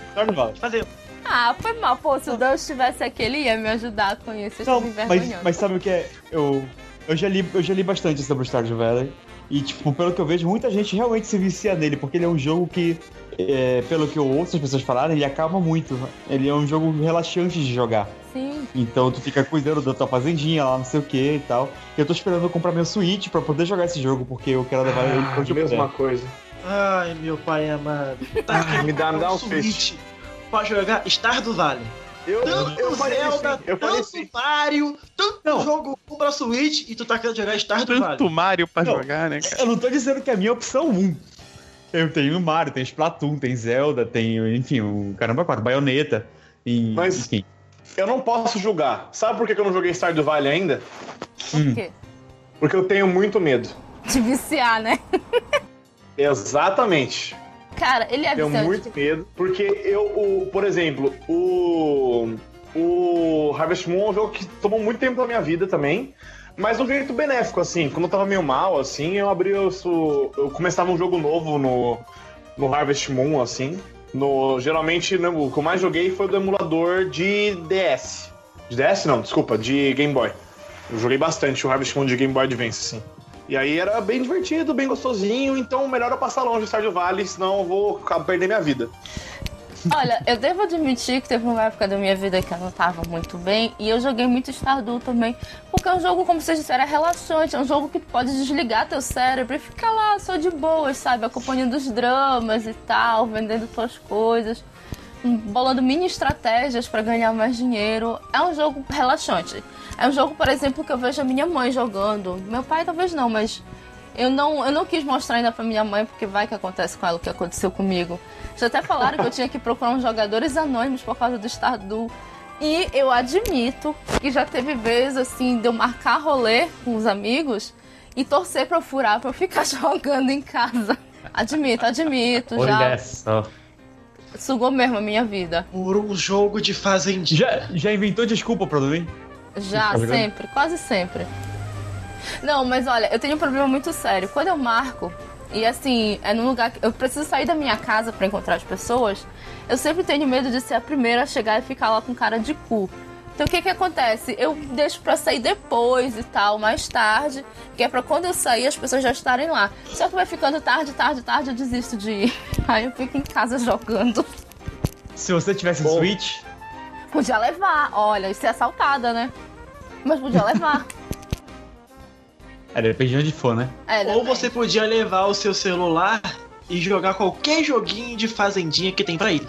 Fazer. Ah, foi mal. Pô, se o Deus estivesse aqui, ele ia me ajudar com isso. Eu Não, mas, mas sabe o que é? Eu, eu, já li, eu já li bastante sobre Stardew Valley. E, tipo, pelo que eu vejo, muita gente realmente se vicia nele, porque ele é um jogo que, é, pelo que eu ouço as pessoas falarem, ele acaba muito. Ele é um jogo relaxante de jogar. Sim. Então tu fica cuidando da tua fazendinha lá, não sei o que e tal. Eu tô esperando eu comprar meu Switch pra poder jogar esse jogo, porque eu quero levar ele pra Mesma puder. coisa. Ai, meu pai amado. Tá Ai, me dá- me dá um Switch pra jogar Stardew Valley. Eu, Tanto eu falei Zelda, sim, eu falei tanto sim. Mario, tanto Não. jogo pra Switch e tu tá querendo jogar Stardew Valley. Tanto Mario pra Não. jogar, né, cara? Eu não tô dizendo que é a minha opção 1. Eu tenho Mario, tem Splatoon, tem Zelda, tem, enfim, o caramba 4, Bayonetta. E, Mas- enfim. Eu não posso julgar. Sabe por que que eu não joguei Stardew Valley ainda? Por Hum. quê? Porque eu tenho muito medo. De viciar, né? Exatamente. Cara, ele é Tenho viciante. muito medo. Porque eu, o, por exemplo, o. O Harvest Moon é um jogo que tomou muito tempo da minha vida também. Mas de um jeito benéfico, assim. Quando eu tava meio mal, assim, eu abri o. Eu começava um jogo novo no, no Harvest Moon, assim. No, geralmente, né, o que eu mais joguei foi do emulador de DS. De DS não, desculpa, de Game Boy. Eu joguei bastante o Harvest Moon de Game Boy Advance, assim. E aí era bem divertido, bem gostosinho, então melhor eu passar longe do Stardew Valley, senão eu vou perder minha vida. Olha, eu devo admitir que teve uma época da minha vida que eu não tava muito bem e eu joguei muito Stardew também. Porque é um jogo, como vocês disseram, é relaxante. É um jogo que pode desligar teu cérebro e ficar lá só de boas, sabe? Acompanhando os dramas e tal, vendendo tuas coisas, bolando mini estratégias pra ganhar mais dinheiro. É um jogo relaxante. É um jogo, por exemplo, que eu vejo a minha mãe jogando. Meu pai talvez não, mas eu não, eu não quis mostrar ainda pra minha mãe, porque vai que acontece com ela o que aconteceu comigo. Já até falaram que eu tinha que procurar uns jogadores anônimos por causa do Stardew. E eu admito que já teve vezes, assim, de eu marcar rolê com os amigos e torcer pra eu furar, pra eu ficar jogando em casa. Admito, admito, já só. Sugou mesmo a minha vida. Por um jogo de fazendinha. Já, já inventou desculpa pra dormir? Já, Tá sempre, quase sempre. Não, mas olha, eu tenho um problema muito sério. Quando eu marco E assim, é num lugar que eu preciso sair da minha casa pra encontrar as pessoas. Eu sempre tenho medo de ser a primeira a chegar e ficar lá com cara de cu. Então o que que acontece? Eu deixo pra sair depois e tal, mais tarde, que é pra quando eu sair as pessoas já estarem lá. Só que vai ficando tarde, tarde, tarde, eu desisto de ir. Aí eu fico em casa jogando. Se você tivesse Bom. Switch, Podia levar, olha, e ser assaltada, né? Mas podia levar. é, depende de onde for, né? É, Ou você podia levar o seu celular e jogar qualquer joguinho de fazendinha que tem pra ele.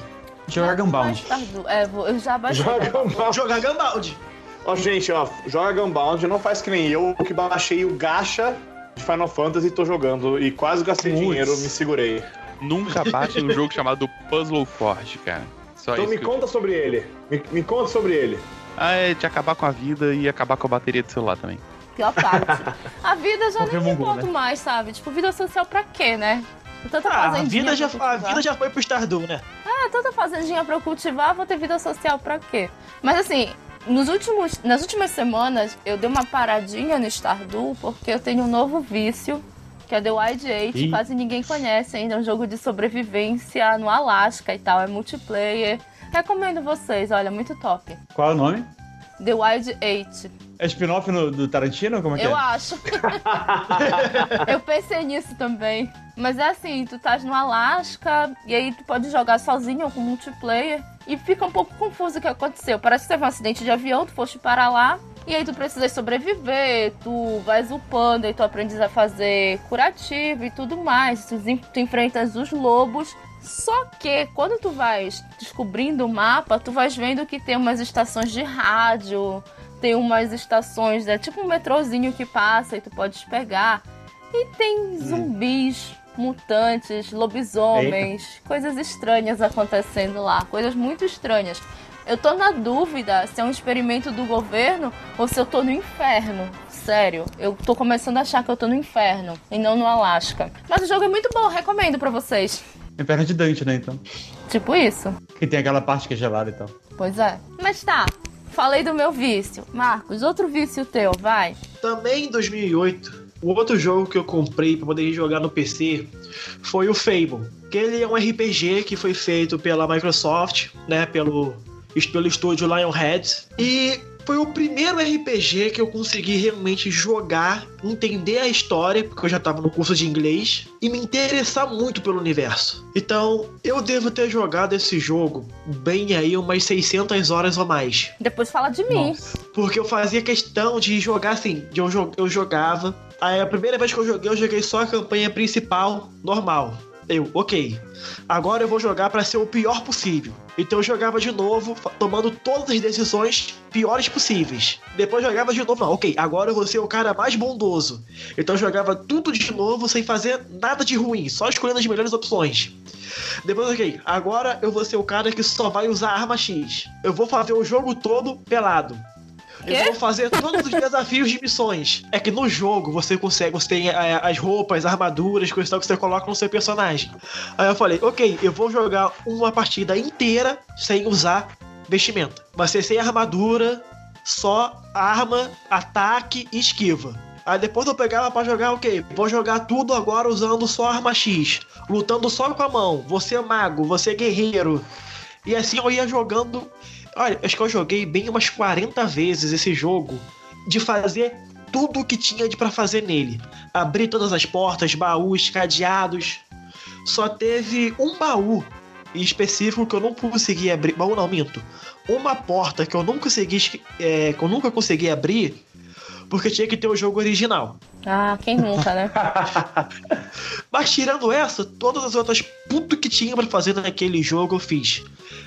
Jogar Gunbound. É, vou- eu já baixei. Joga Gunbound. Jogar Gunbound. Ó, gente, ó, joga Gunbound, não faz que nem eu, que baixei o gacha de Final Fantasy e tô jogando. E quase gastei Putz. dinheiro, me segurei. Nunca baixe um jogo chamado Puzzle Forge, cara. Só Então isso me que eu- conta sobre ele. Me, me conta sobre ele. Ah, é de acabar com a vida e acabar com a bateria do celular também. Pior parte. A vida já nem me importo né? mais, sabe? Tipo, vida social pra quê, né? Tanta Ah, a vida, já, a vida já foi pro Stardew, né? Ah, tanta fazendinha pra eu cultivar, vou ter vida social pra quê? Mas assim, nos últimos, nas últimas semanas, eu dei uma paradinha no Stardew porque eu tenho um novo vício, que é The Wild Eight. Quase ninguém conhece ainda. É um jogo de sobrevivência no Alasca e tal. É multiplayer. Recomendo vocês, olha, muito top. Qual é o nome? The Wild Eight. É spin-off no- do Tarantino? Como é que Eu é? acho. eu pensei nisso também. Mas é assim, tu estás no Alasca e aí tu pode jogar sozinho ou com multiplayer e fica um pouco confuso o que aconteceu. Parece que teve um acidente de avião, tu foste para lá e aí tu precisas sobreviver, tu vais upando e tu aprendes a fazer curativo e tudo mais. Tu, tu enfrentas os lobos. Só que quando tu vais descobrindo o mapa, tu vais vendo que tem umas estações de rádio, tem umas estações, é tipo um metrozinho que passa e tu podes pegar. E tem zumbis, mutantes, lobisomens, coisas estranhas acontecendo lá, coisas muito estranhas. Eu tô na dúvida se é um experimento do governo ou se eu tô no inferno. Sério, eu tô começando a achar que eu tô no inferno e não no Alasca. Mas o jogo é muito bom, recomendo pra vocês. É perna de Dante, né, então? Tipo isso. Que tem aquela parte que é gelada e tal. Pois é. Mas tá, falei do meu vício. Marcos, outro vício teu, vai. Também em 2008, o outro jogo que eu comprei pra poder jogar no PC foi o Fable. Que ele é um RPG que foi feito pela Microsoft, né, pelo, pelo estúdio Lionhead. E foi o primeiro RPG que eu consegui realmente jogar, entender a história, porque eu já tava no curso de inglês, e me interessar muito pelo universo. Então, eu devo ter jogado esse jogo bem aí umas 600 horas ou mais. Depois fala de mim. Nossa. Porque eu fazia questão de jogar assim, de eu, jo- eu jogava. Aí a primeira vez que eu joguei, eu joguei só a campanha principal, normal. Eu, ok. Agora eu vou jogar pra ser o pior possível. Então eu jogava de novo, tomando todas as decisões piores possíveis. Depois jogava de novo, não, ok, agora eu vou ser o cara mais bondoso. Então eu jogava tudo de novo sem fazer nada de ruim, só escolhendo as melhores opções. Depois, ok, agora eu vou ser o cara que só vai usar arma X. Eu vou fazer o jogo todo pelado. Eu vou fazer todos os desafios de missões. É que no jogo você consegue, você tem é, as roupas, armaduras, coisas tal que você coloca no seu personagem. Aí eu falei, ok, eu vou jogar uma partida inteira sem usar vestimenta. Vai ser sem armadura, só arma, ataque e esquiva. Aí depois eu pegava pra jogar, ok, vou jogar tudo agora usando só arma X, lutando só com a mão, você é mago, você é guerreiro. E assim eu ia jogando. Olha, acho que eu joguei bem umas 40 vezes esse jogo de fazer tudo o que tinha de pra fazer nele. Abrir todas as portas, baús, cadeados. Só teve um baú em específico que eu não consegui abrir. Baú não, minto. Uma porta que eu não consegui, é, que eu nunca consegui abrir porque tinha que ter o jogo original. Ah, quem nunca, né? Mas tirando essa, todas as outras puto que tinha pra fazer naquele jogo eu fiz.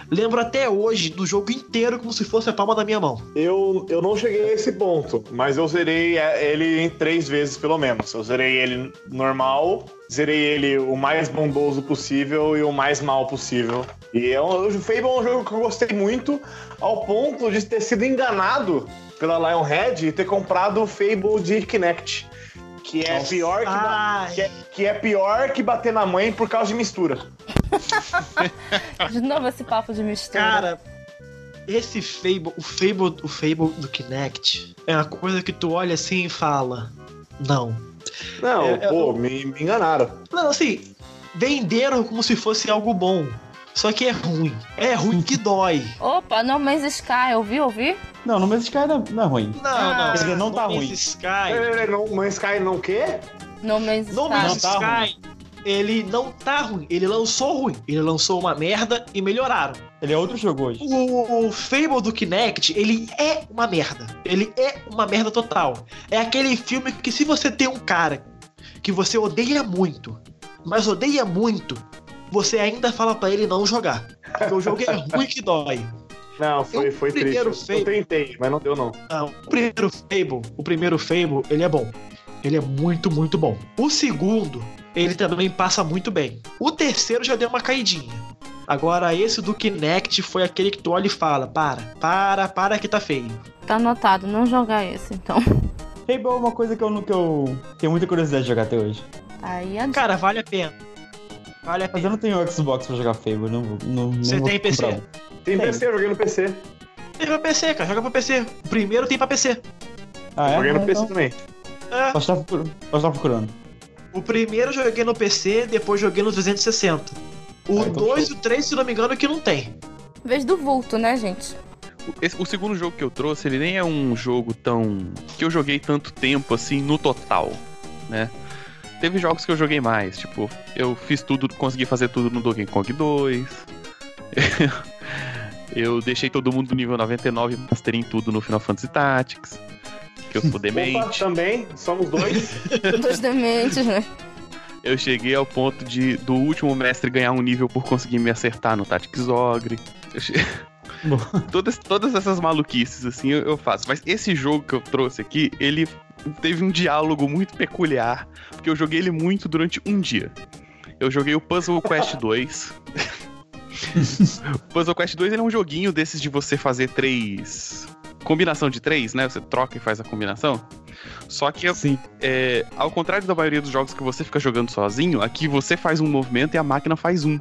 Lembro até hoje do jogo inteiro como se fosse a palma da minha mão. Eu, eu não cheguei a esse ponto, mas eu zerei é, ele em três vezes, pelo menos. Eu zerei ele normal, zerei ele o mais bondoso possível e o mais mal possível. E é um, o Fable é um jogo que eu gostei muito, ao ponto de ter sido enganado pela Lionhead e ter comprado o Fable de Kinect. Que é, pior que, ba- que, é, que é pior que bater na mãe por causa de mistura. De novo esse papo de mistura. Cara, esse Fable, o Fable, o Fable do Kinect é uma coisa que tu olha assim e fala: Não. Não, É, é, pô, eu- me, me enganaram. Não, assim, venderam como se fosse algo bom. Só que é ruim. É ruim que dói. Opa, No Man's Sky, ouvi, ouvi? Não, no Man's Sky não, não é ruim. Não, Ah. não. Quer dizer, não tá No Man's ruim. Sky. É, não, Man's Sky não quê? No Man's No Sky. Man's Não tá Sky, ele não tá ruim. Ele lançou ruim. Ele lançou uma merda e melhoraram. Ele é outro jogo hoje. O, o Fable do Kinect, ele é uma merda. Ele é uma merda total. É aquele filme que se você tem um cara que você odeia muito, mas odeia muito, você ainda fala pra ele não jogar. Porque o jogo é ruim que dói. Não, foi, foi primeiro triste. Fable- Eu tentei, mas não deu não. Não, o primeiro Fable, o primeiro Fable, ele é bom. Ele é muito, muito bom. O segundo, ele também passa muito bem. O terceiro já deu uma caidinha. Agora, esse do Kinect foi aquele que tu olha e fala: para, para, para que tá feio. Tá anotado, não jogar esse, então. Fable é uma coisa que eu, que eu tenho muita curiosidade de jogar até hoje. Aí a Cara, vale a pena. Vale a Mas eu pena. não tenho Xbox pra jogar Fable, não, vou- não, Você tem PC? um. Tem Tem. PC, eu joguei no PC. Tem pra PC, cara, joga pra PC. O primeiro tem pra PC. Ah, é? joguei no Ah, PC então. também. É, Posso estar procurando. O primeiro eu joguei no PC, depois joguei no 360. O Ah, então 2 e o 3, se não me engano, que não tem. vez do vulto, né, gente? O- esse- o segundo jogo que eu trouxe, ele nem é um jogo tão. que eu joguei tanto tempo assim no total, né? Teve jogos que eu joguei mais, tipo, eu fiz tudo, consegui fazer tudo no Donkey Kong 2. eu deixei todo mundo no nível 99 master em tudo no Final Fantasy Tactics. Que eu sou Opa, demente. também, somos dois. Dos dementes, né? Eu cheguei ao ponto de do último mestre ganhar um nível por conseguir me acertar no Tactics Ogre. Eu che- Bom. todas, todas essas maluquices, assim, eu, eu faço. Mas esse jogo que eu trouxe aqui, ele teve um diálogo muito peculiar, porque eu joguei ele muito durante um dia. Eu joguei o Puzzle Quest 2. o Puzzle Quest 2 ele é um joguinho desses de você fazer três. Combinação de três, né? Você troca e faz a combinação. Só que Sim. é, ao contrário da maioria dos jogos que você fica jogando sozinho, aqui você faz um movimento e a máquina faz um.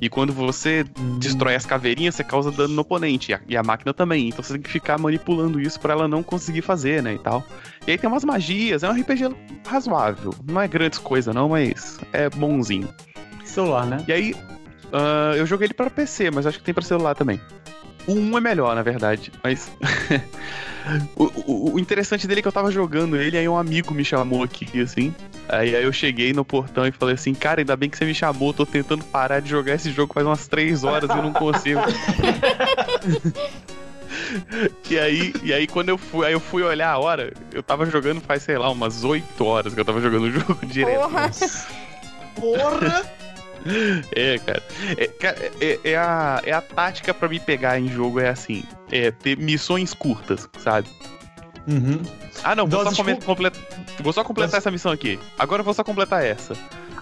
E quando você destrói as caveirinhas, você causa dano no oponente. E a, e a máquina também. Então você tem que ficar manipulando isso pra ela não conseguir fazer, né? E tal. E aí tem umas magias. É um RPG razoável. Não é grandes coisa, não, mas é bonzinho. Celular, né? E aí, ah, eu joguei ele pra PC, mas acho que tem pra celular também. O 1 é melhor, na verdade, mas. o, o- o interessante dele é que eu tava jogando ele, aí um amigo me chamou aqui, assim. Aí, aí eu cheguei no portão e falei assim: Cara, ainda bem que você me chamou, eu tô tentando parar de jogar esse jogo faz umas 3 horas e eu não consigo. E aí, e aí quando eu fui, aí eu fui olhar a hora, eu tava jogando faz, sei lá, umas 8 horas que eu tava jogando o jogo direto. Porra! Porra! É, cara. É, é, é a, é a tática pra me pegar em jogo, é assim: é ter missões curtas, sabe? Uhum. Ah, não, vou só, Doses come- cu- complet- vou só completar Doses- essa missão aqui. Agora eu vou só completar essa.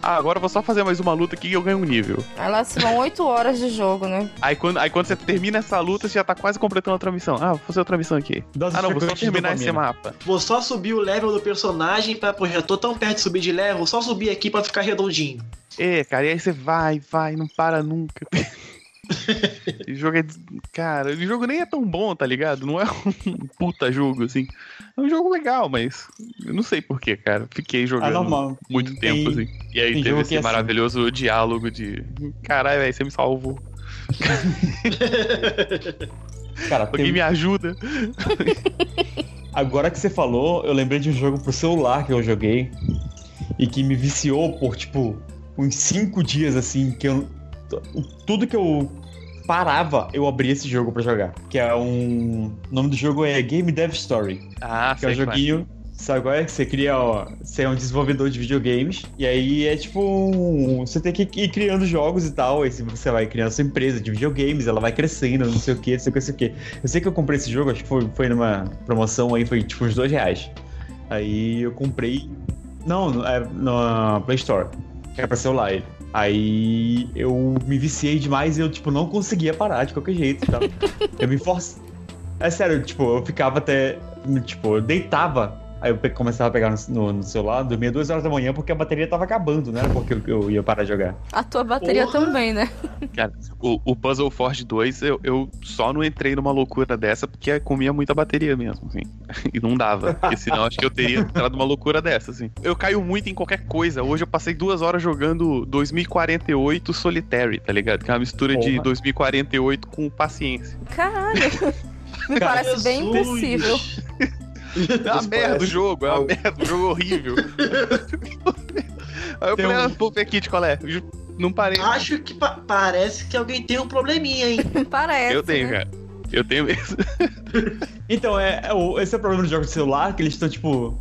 Ah, agora eu vou só fazer mais uma luta aqui e eu ganho um nível. Aí lá se vão 8 horas de jogo, né? Aí quando, aí quando você termina essa luta, você já tá quase completando outra missão. Ah, vou fazer outra missão aqui. Doses Ah, não, vou só terminar esse mapa. Vou só subir o level do personagem pra, pô, já tô tão perto de subir de level, só subir aqui pra ficar redondinho. É, cara, e aí você vai, vai, não para nunca. o jogo é. Cara, o jogo nem é tão bom, tá ligado? Não é um puta jogo, assim. É um jogo legal, mas. Eu não sei porquê, cara. Fiquei Ah, jogando muito Tem- tempo, assim. E aí teve esse é assim. maravilhoso diálogo de. Caralho, velho, você me salvou. Cara, Alguém tem- me ajuda. agora que você falou, eu lembrei de um jogo pro celular que eu joguei e que me viciou por, tipo, uns cinco dias, assim, que eu. Tudo que eu parava, eu abria esse jogo pra jogar. Que é um. O nome do jogo é Game Dev Story. Ah, Que é um é. joguinho. Sabe qual é? Que você cria, ó. Você é um desenvolvedor de videogames. E aí é tipo. um- você tem que ir criando jogos e tal. Aí você vai criando sua empresa de videogames, ela vai crescendo, não sei o que, não sei o que, não sei o que. Eu sei que eu comprei esse jogo, acho que foi, foi numa promoção aí, foi tipo uns dois reais. Aí eu comprei. Não, é na Play Store. Que é pra celular ele. Aí eu me viciei demais e eu, tipo, não conseguia parar de qualquer jeito. Tá? eu me forcei. É sério, tipo, eu ficava até. Tipo, eu deitava Aí eu começava a pegar no, no- no celular, dormia duas horas da manhã porque a bateria tava acabando, né? Porque eu, eu ia parar de jogar. A tua bateria Porra. também, né? Cara, o, o Puzzle Forge 2, eu, eu só não entrei numa loucura dessa porque comia muita bateria mesmo, assim. E não dava. Porque senão acho que eu teria entrado numa loucura dessa, assim. Eu caio muito em qualquer coisa. Hoje eu passei duas horas jogando 2048 Solitary, tá ligado? Que é uma mistura de Porra. 2048 com paciência. Caralho. Me parece bem impossível. É uma Isso merda parece o jogo, é uma algo. merda, o jogo horrível. Aí eu Tem falei, um- ah, ver aqui de qual é. Não parei. Acho que pa- parece que alguém tem um probleminha, hein? Parece. eu tenho, né? cara. Eu tenho mesmo. Então, é, é o- esse é o problema dos jogos de celular, que eles estão, tipo,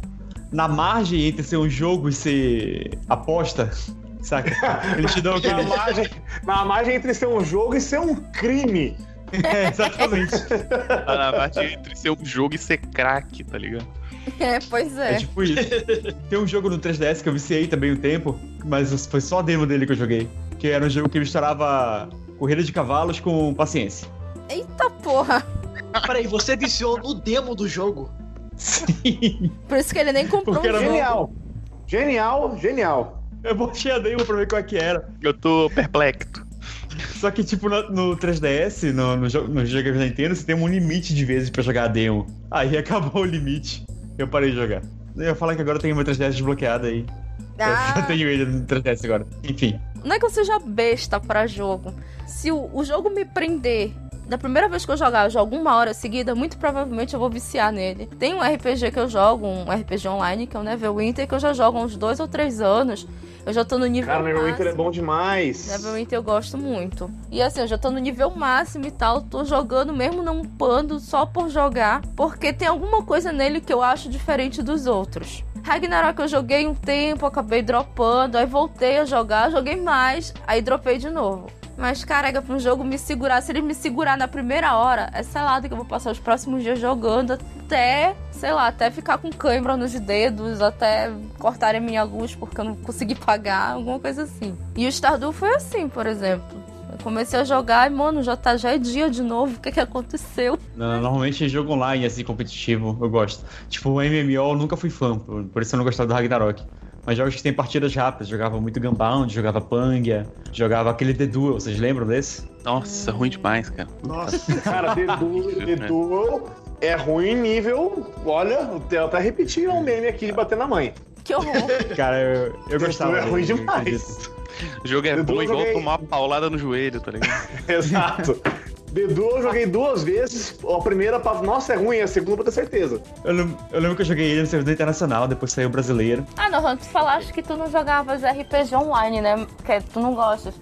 na margem entre ser um jogo e ser aposta, saca? Eles te dão Na aquele... margem, na margem entre ser um jogo e ser um crime. É, exatamente. Tá na parte entre ser um jogo e ser craque, tá ligado? É, pois É é. tipo isso. Tem um jogo no 3DS que eu viciei também um tempo, mas foi só a demo dele que eu joguei. Que era um jogo que misturava corrida de cavalos com paciência. Eita porra. Peraí, você viciou no demo do jogo. Sim. Por isso que ele nem comprou Porque um era jogo. Genial. Genial, genial. Eu baixei a demo pra ver qual é que era. Eu tô perplexo. Só que, tipo, no, no 3DS, no, no, jo- no jogo da Nintendo, você tem um limite de vezes pra jogar a demo. Aí acabou o limite. Eu parei de jogar. Eu ia falar que agora eu tenho meu 3DS desbloqueado aí. Eu Ah, tenho ele no 3DS agora. Enfim. não é que eu seja besta pra jogo. Se o, o jogo me prender, da primeira vez que eu jogar, eu jogo uma hora seguida, muito provavelmente eu vou viciar nele. Tem um RPG que eu jogo, um RPG online, que é o Neverwinter, que eu já jogo há uns dois ou três anos. Eu já tô no nível Cara, Neverwinter é máximo. bom demais. Neverwinter eu gosto muito. E assim, eu já tô no nível máximo e tal, tô jogando mesmo não upando só por jogar, porque tem alguma coisa nele que eu acho diferente dos outros. Ragnarok eu joguei um tempo, acabei dropando, aí voltei a jogar, joguei mais, aí dropei de novo. Mas, caraca, pra um jogo me segurar, se ele me segurar na primeira hora, é selado que eu vou passar os próximos dias jogando até, sei lá, até ficar com cãibra nos dedos, até cortarem minha luz porque eu não consegui pagar, alguma coisa assim. E o Stardew foi assim, por exemplo. Eu comecei a jogar e, mano, já, tá, já é dia de novo, o que que aconteceu? No- Normalmente jogo online, assim, competitivo, eu gosto. Tipo, o MMO eu nunca fui fã, por, por isso eu não gostava do Ragnarok. Mas jogos que tem partidas rápidas, jogava muito Gunbound, jogava Pangia, jogava aquele The Duel, vocês lembram desse? Nossa, ruim demais, cara. Nossa. Cara, The Duel, The Duel é ruim nível. Olha, eu até repeti um meme aqui de bater na mãe. Que horror. Cara, eu, eu The gostava. Duel é ruim demais. O jogo é bom igual joguei- tomar uma paulada no joelho, tá ligado? Exato. The Duel eu joguei duas vezes. A primeira, pra... nossa, é ruim. A segunda, pra ter certeza. Eu, lem- eu lembro que eu joguei ele no servidor internacional, depois saiu brasileiro. ah, não, tu falaste que tu não jogavas RPG online, né? Que tu não gostas.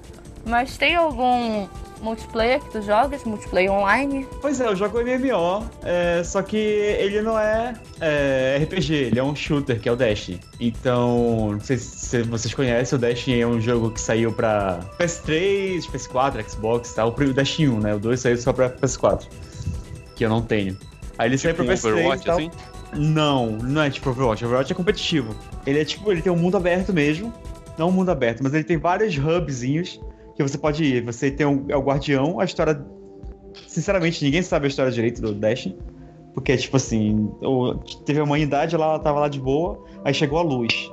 Mas tem algum multiplayer que tu jogas? Multiplayer online? Pois é, eu jogo MMO, é, só que ele não é, é, RPG, ele é um shooter, que é o Destiny. Então, não sei se vocês conhecem, o Destiny é um jogo que saiu pra PS3, PS4, Xbox e tal. O Destiny 1, né? O 2 saiu só pra PS4, que eu não tenho. Aí ele saiu Tipo pra um PS3 e Overwatch, tal. assim? Não, não é tipo Overwatch. Overwatch é competitivo. Ele é tipo, ele tem um mundo aberto mesmo. Não um mundo aberto, mas ele tem vários hubzinhos que você pode ir. Você tem um, é o guardião, a história. Sinceramente, ninguém sabe a história direito do Destiny. Porque, tipo assim, o- teve a humanidade ela tava lá de boa, aí chegou a luz.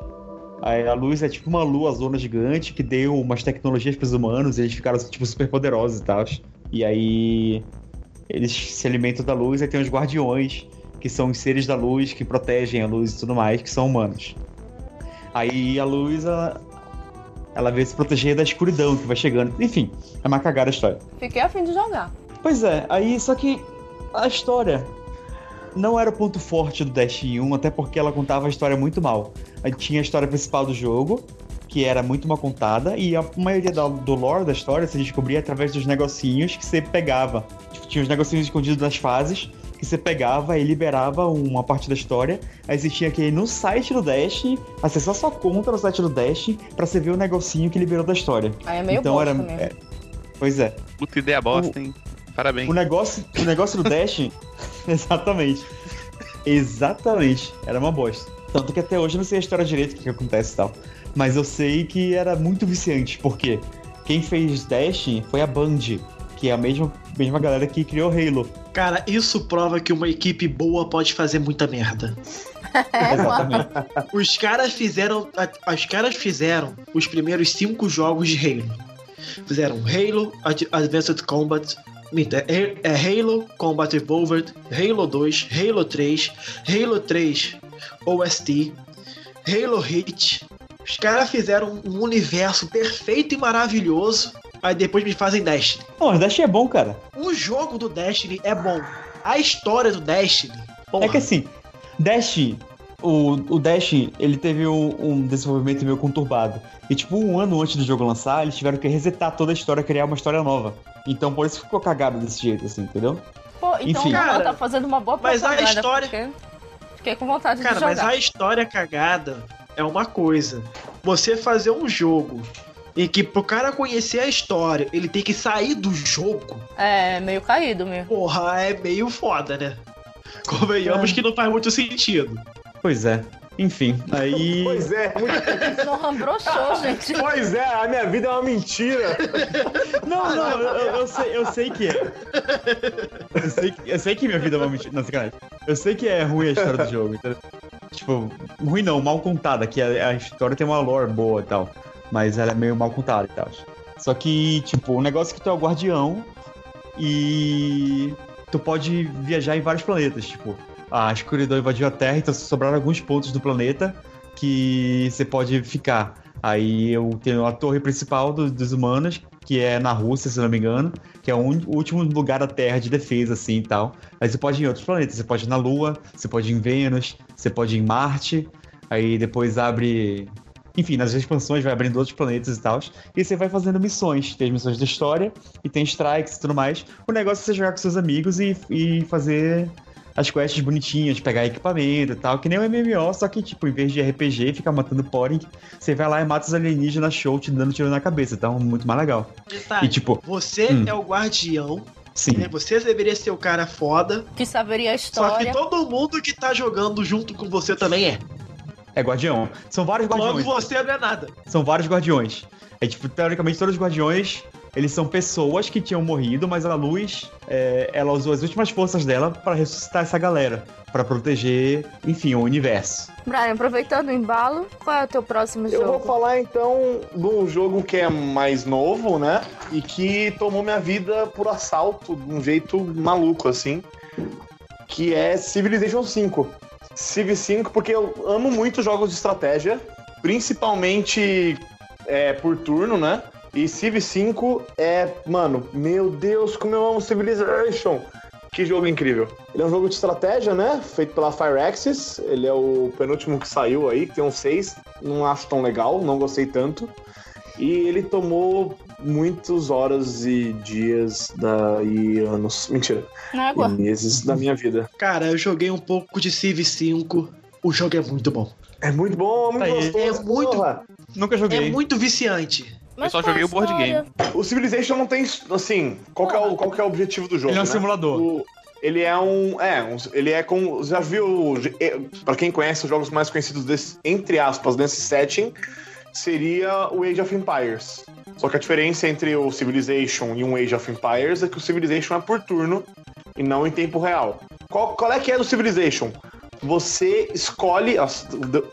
Aí a luz é tipo uma lua zona gigante que deu umas tecnologias pros humanos, eles ficaram, tipo, super poderosos e tal. E aí eles se alimentam da luz, aí tem os guardiões, que são os seres da luz que protegem a luz e tudo mais, que são humanos. Aí a luz, ela veio se proteger da escuridão que vai chegando. Enfim, é uma cagada a história. Fiquei a fim de jogar. Pois é, aí só que a história não era o ponto forte do Destiny 1, até porque ela contava a história muito mal. Aí tinha a história principal do jogo, que era muito mal contada, e a maioria da- do lore da história se descobria através dos negocinhos que você pegava. Tipo, tinha os negocinhos escondidos nas fases, que você pegava e liberava uma parte da história. Aí você tinha que ir no site do Destiny, acessar sua conta no site do Destiny, pra você ver o negocinho que liberou da história. Aí é meio então bosta era. mesmo. é, pois é. Puta ideia bosta, hein? Parabéns. O negócio, o negócio do Dash. exatamente. Exatamente. Era uma bosta. Tanto que até hoje eu não sei a história direito, o que, que acontece e tal. Mas eu sei que era muito viciante, porque quem fez Dash foi a Band, que é a mesma, mesma galera que criou Halo. Cara, isso prova que uma equipe boa pode fazer muita merda. É, Exatamente. Os caras fizeram. Os caras fizeram os primeiros cinco jogos de Halo. Fizeram Halo Ad- Advanced Combat. é, é Halo Combat Evolved, Halo 2, Halo 3, Halo 3 OST, Halo Hit. Os caras fizeram um universo perfeito e maravilhoso. Aí depois me fazem Destiny. Pô, o Dash é bom, cara. O jogo do Destiny é bom. A história do Destiny. Porra, É que assim, Dash, o, o Dash, ele teve um, um desenvolvimento meio conturbado. E tipo, um ano antes do jogo lançar, eles tiveram que resetar toda a história, criar uma história nova. Então por isso ficou cagado desse jeito, assim, entendeu? Pô, então Enfim. o Cara, tá fazendo uma boa mas a história- porque Fiquei com vontade Cara, de jogar. mas a história cagada é uma coisa. Você fazer um jogo em que pro cara conhecer a história, ele tem que sair do jogo, É, meio caído mesmo. porra, é meio foda, né? Convenhamos É. que não faz muito sentido. Pois é. Enfim, aí. Pois é, muito- gente. pois é, a minha vida é uma mentira. Não, não, eu, eu- sei, eu sei que é. Eu sei, que- eu sei que minha vida é uma mentira. Não, sacanagem. Eu sei que é ruim a história do jogo. entendeu? Tipo, ruim não, mal contada, que a, a história tem uma lore boa e tal. Mas ela é meio mal contada e tal. Só que, tipo, o negócio é que tu é o guardião e tu pode viajar em vários planetas. Tipo, a escuridão invadiu a Terra, então sobraram alguns pontos do planeta que você pode ficar. Aí eu tenho a torre principal do- dos humanos, que é na Rússia, se não me engano, que é o, último lugar da Terra de defesa, assim e tal. Aí você pode ir em outros planetas, você pode ir na Lua, você pode ir em Vênus, você pode ir em Marte, aí depois abre. Enfim, nas expansões vai abrindo outros planetas e tal. E você vai fazendo missões. Tem as missões da história e tem strikes e tudo mais. O negócio é você jogar com seus amigos e, e fazer as quests bonitinhas, pegar equipamento e tal, que nem o MMO, só que, tipo, em vez de RPG, ficar matando poring, você vai lá e mata os alienígenas show te dando tiro na cabeça, então muito mais legal. Detalhe, E tipo, você Hum. é o guardião, sim, né? Você deveria ser o cara foda, Que saberia a só que história. todo mundo que tá jogando junto com você também é. É guardião. São vários Logo guardiões. você não é nada. São vários guardiões. É tipo, teoricamente, todos os guardiões, eles são pessoas que tinham morrido, mas a luz, é, ela usou as últimas forças dela pra ressuscitar essa galera. pra proteger, enfim, o universo. Brian, aproveitando o embalo, qual é o teu próximo Eu vou jogo? falar então de um jogo que é mais novo, né? E que tomou minha vida por assalto, de um jeito maluco, assim. Que é Civilization 5. Civ 5, porque eu amo muito jogos de estratégia, principalmente é, por turno, né? E Civ 5 é, mano, meu Deus, como eu amo Civilization! Que jogo incrível. Ele é um jogo de estratégia, né? Feito pela Firaxis. Ele é o penúltimo que saiu aí, tem uns seis. Não acho tão legal, não gostei tanto. E ele tomou muitas horas e dias da... e anos. Mentira. Na água. E meses da minha vida. Cara, eu joguei um pouco de Civ 5. O jogo é muito bom. É muito bom, é muito Tá gostoso. É muito- porra. Nunca joguei. É muito viciante. Mas Eu só qual joguei o board história? O Civilization não tem, assim, qual que é o, qual que é o objetivo do jogo, Ele é um né? simulador. O- ele é um, é, um- ele é com, já viu, é, pra quem conhece os jogos mais conhecidos desse, entre aspas, desse setting, seria o Age of Empires. Só que a diferença entre o Civilization e um Age of Empires é que o Civilization é por turno e não em tempo real. Qual, qual é que é do Civilization? Você escolhe, nossa,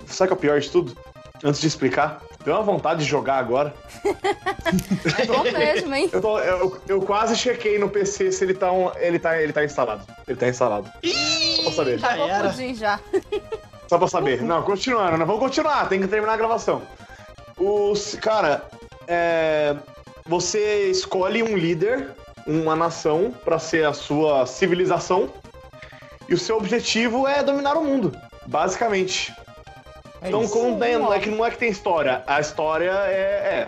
sabe o que é o pior de tudo? Antes de explicar, deu uma vontade de jogar agora. É bom mesmo, hein? Eu, tô- eu- eu quase chequei no PC se ele tá, um- ele tá, ele tá instalado. Ele tá instalado. Só pra saber. Já era. já. Só pra saber. Não, continuando, né? Vamos continuar, tem que terminar a gravação. Os. Cara, é, você escolhe um líder, uma nação, pra ser a sua civilização. E o seu objetivo é dominar o mundo, basicamente. então, isso. como tem, não, é que, não é que tem história. A história é. é.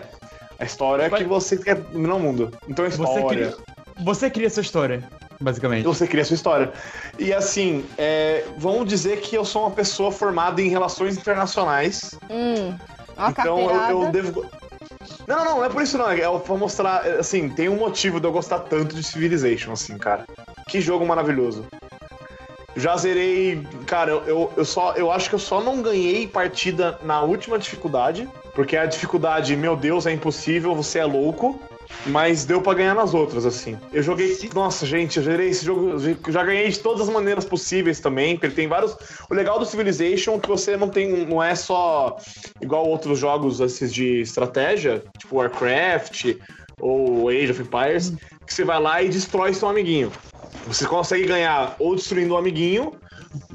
A história é que você quer dominar o mundo. Então a Você história. cria, você cria sua história, basicamente. Você cria a sua história. E assim, é, vamos dizer que eu sou uma pessoa formada em relações internacionais. Hum, uma então eu, eu devo. Não, não, não, não é por isso não. É pra mostrar, é, assim, tem um motivo de eu gostar tanto de Civilization, assim, cara. Que jogo maravilhoso. Já zerei. Cara, eu, eu, eu só. Eu acho que eu só não ganhei partida na última dificuldade. Porque a dificuldade, meu Deus, é impossível, você é louco. Mas deu pra ganhar nas outras, assim. Eu joguei. Nossa, gente, eu gerei esse jogo. Já ganhei de todas as maneiras possíveis também, porque ele tem vários. O legal do Civilization é que você não tem. Não é só igual outros jogos esses de estratégia, tipo Warcraft ou Age of Empires, que você vai lá e destrói seu amiguinho. Você consegue ganhar ou destruindo o um amiguinho,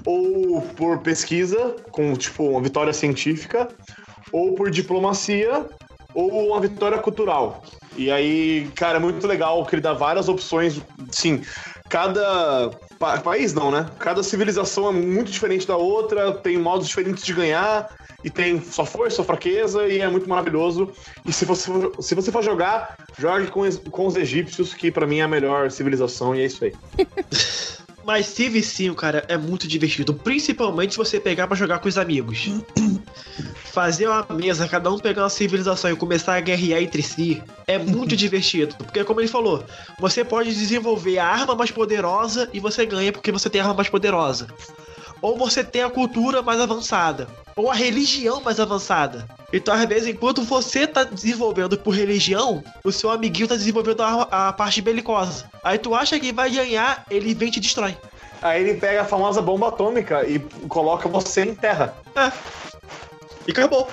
ou por pesquisa, com tipo uma vitória científica, ou por diplomacia, ou uma vitória cultural. E aí, cara, é muito legal que ele dá várias opções. Sim, cada pa país não, né? Cada civilização é muito diferente da outra, tem modos diferentes de ganhar e tem sua força, sua fraqueza e é muito maravilhoso. E se você for, se você for jogar, jogue com, com os egípcios, que para mim é a melhor civilização e é isso aí. Mas Civ 5, cara, é muito divertido. Principalmente se você pegar para jogar com os amigos. Fazer uma mesa, cada um pegar uma civilização e começar a guerrear entre si é muito divertido. Porque, como ele falou, você pode desenvolver a arma mais poderosa e você ganha porque você tem a arma mais poderosa. Ou você tem a cultura mais avançada. Ou a religião mais avançada. Então, às vezes, enquanto você tá desenvolvendo por religião, o seu amiguinho tá desenvolvendo a, a parte belicosa. Aí tu acha que vai ganhar, ele vem e te destrói. Aí ele pega a famosa bomba atômica e coloca você em terra. É. E acabou.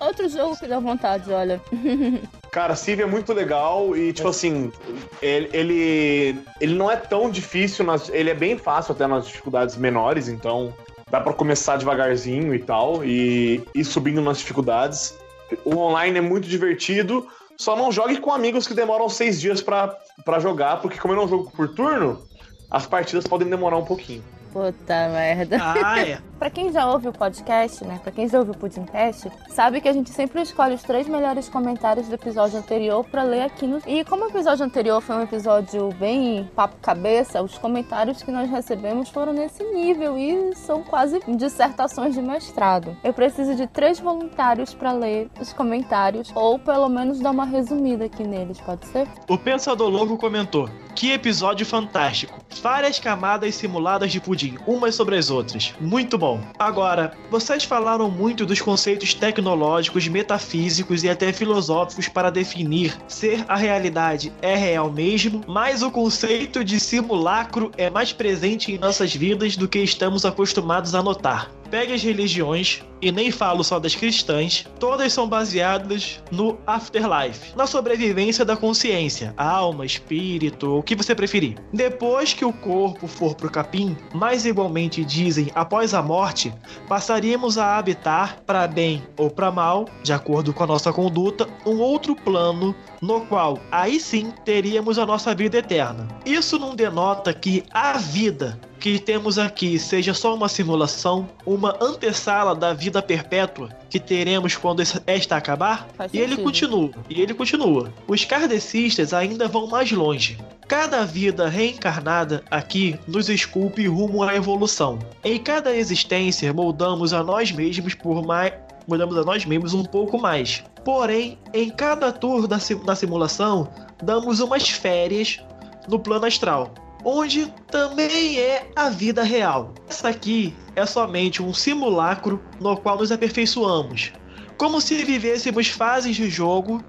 Outro jogo que dá vontade, olha. Cara, Civ é muito legal e, tipo assim, ele, ele, ele não é tão difícil, nas, ele é bem fácil até nas dificuldades menores, então dá para começar devagarzinho e tal, e ir subindo nas dificuldades. O online é muito divertido, só não jogue com amigos que demoram seis dias para jogar, porque como eu não jogo por turno, as partidas podem demorar um pouquinho. Puta merda. Ah, é. pra quem já ouve o podcast, né? Pra quem já ouve o Pudimcast, sabe que a gente sempre escolhe os três melhores comentários do episódio anterior pra ler aqui no. E como o episódio anterior foi um episódio bem papo-cabeça, os comentários que nós recebemos foram nesse nível e são quase dissertações de mestrado. Eu preciso de três voluntários pra ler os comentários, ou pelo menos dar uma resumida aqui neles, pode ser? O Pensador Louco comentou: Que episódio fantástico! Várias camadas simuladas de pudim, umas sobre as outras. Muito bom. Agora, vocês falaram muito dos conceitos tecnológicos, metafísicos e até filosóficos para definir ser a realidade é real mesmo, mas o conceito de simulacro é mais presente em nossas vidas do que estamos acostumados a notar. Pegue as religiões, e nem falo só das cristãs, todas são baseadas no afterlife, na sobrevivência da consciência, alma, espírito, o que você preferir. Depois que o corpo for pro capim, mais igualmente dizem após a morte, passaríamos a habitar, para bem ou para mal, de acordo com a nossa conduta, um outro plano no qual aí sim teríamos a nossa vida eterna. Isso não denota que a vida que temos aqui seja só uma simulação, uma antessala da vida perpétua que teremos quando esta acabar? Faz e ele continua, e ele continua. Os kardecistas ainda vão mais longe. Cada vida reencarnada aqui nos esculpe rumo à evolução. Em cada existência moldamos a nós mesmos por mais mudamos a nós mesmos um pouco mais. Porém, em cada tour da, sim- da simulação, damos umas férias no plano astral, onde também é a vida real. Essa aqui é somente um simulacro no qual nos aperfeiçoamos, como se vivêssemos fases de jogo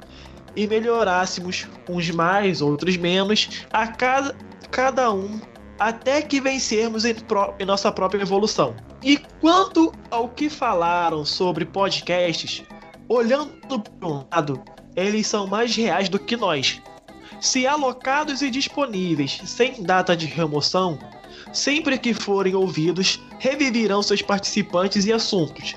e melhorássemos uns mais, outros menos, a cada, cada um até que vencermos em, pró- em nossa própria evolução. E quanto ao que falaram sobre podcasts, olhando para um lado, eles são mais reais do que nós. Se alocados e disponíveis sem data de remoção, sempre que forem ouvidos, revivirão seus participantes e assuntos.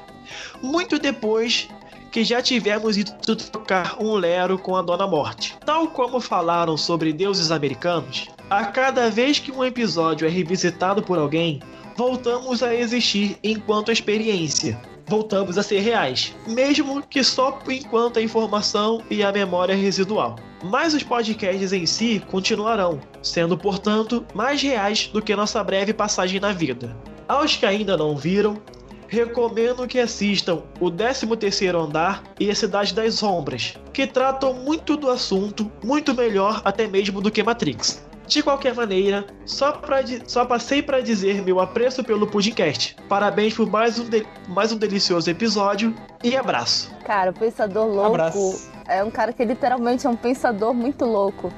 Muito depois que já tivermos ido trocar um lero com a Dona Morte. Tal como falaram sobre deuses americanos, a cada vez que um episódio é revisitado por alguém, voltamos a existir enquanto experiência. Voltamos a ser reais, mesmo que só enquanto a informação e a memória residual. Mas os podcasts em si continuarão, sendo portanto mais reais do que nossa breve passagem na vida. Aos que ainda não viram, recomendo que assistam o 13º Andar e a Cidade das Sombras, que tratam muito do assunto, muito melhor até mesmo do que Matrix. De qualquer maneira, só, pra, di- só passei para dizer meu apreço pelo podcast. Parabéns por mais um, de- mais um delicioso episódio e abraço. Cara, o Pensador Louco Abraço. É um cara que literalmente é um pensador muito louco.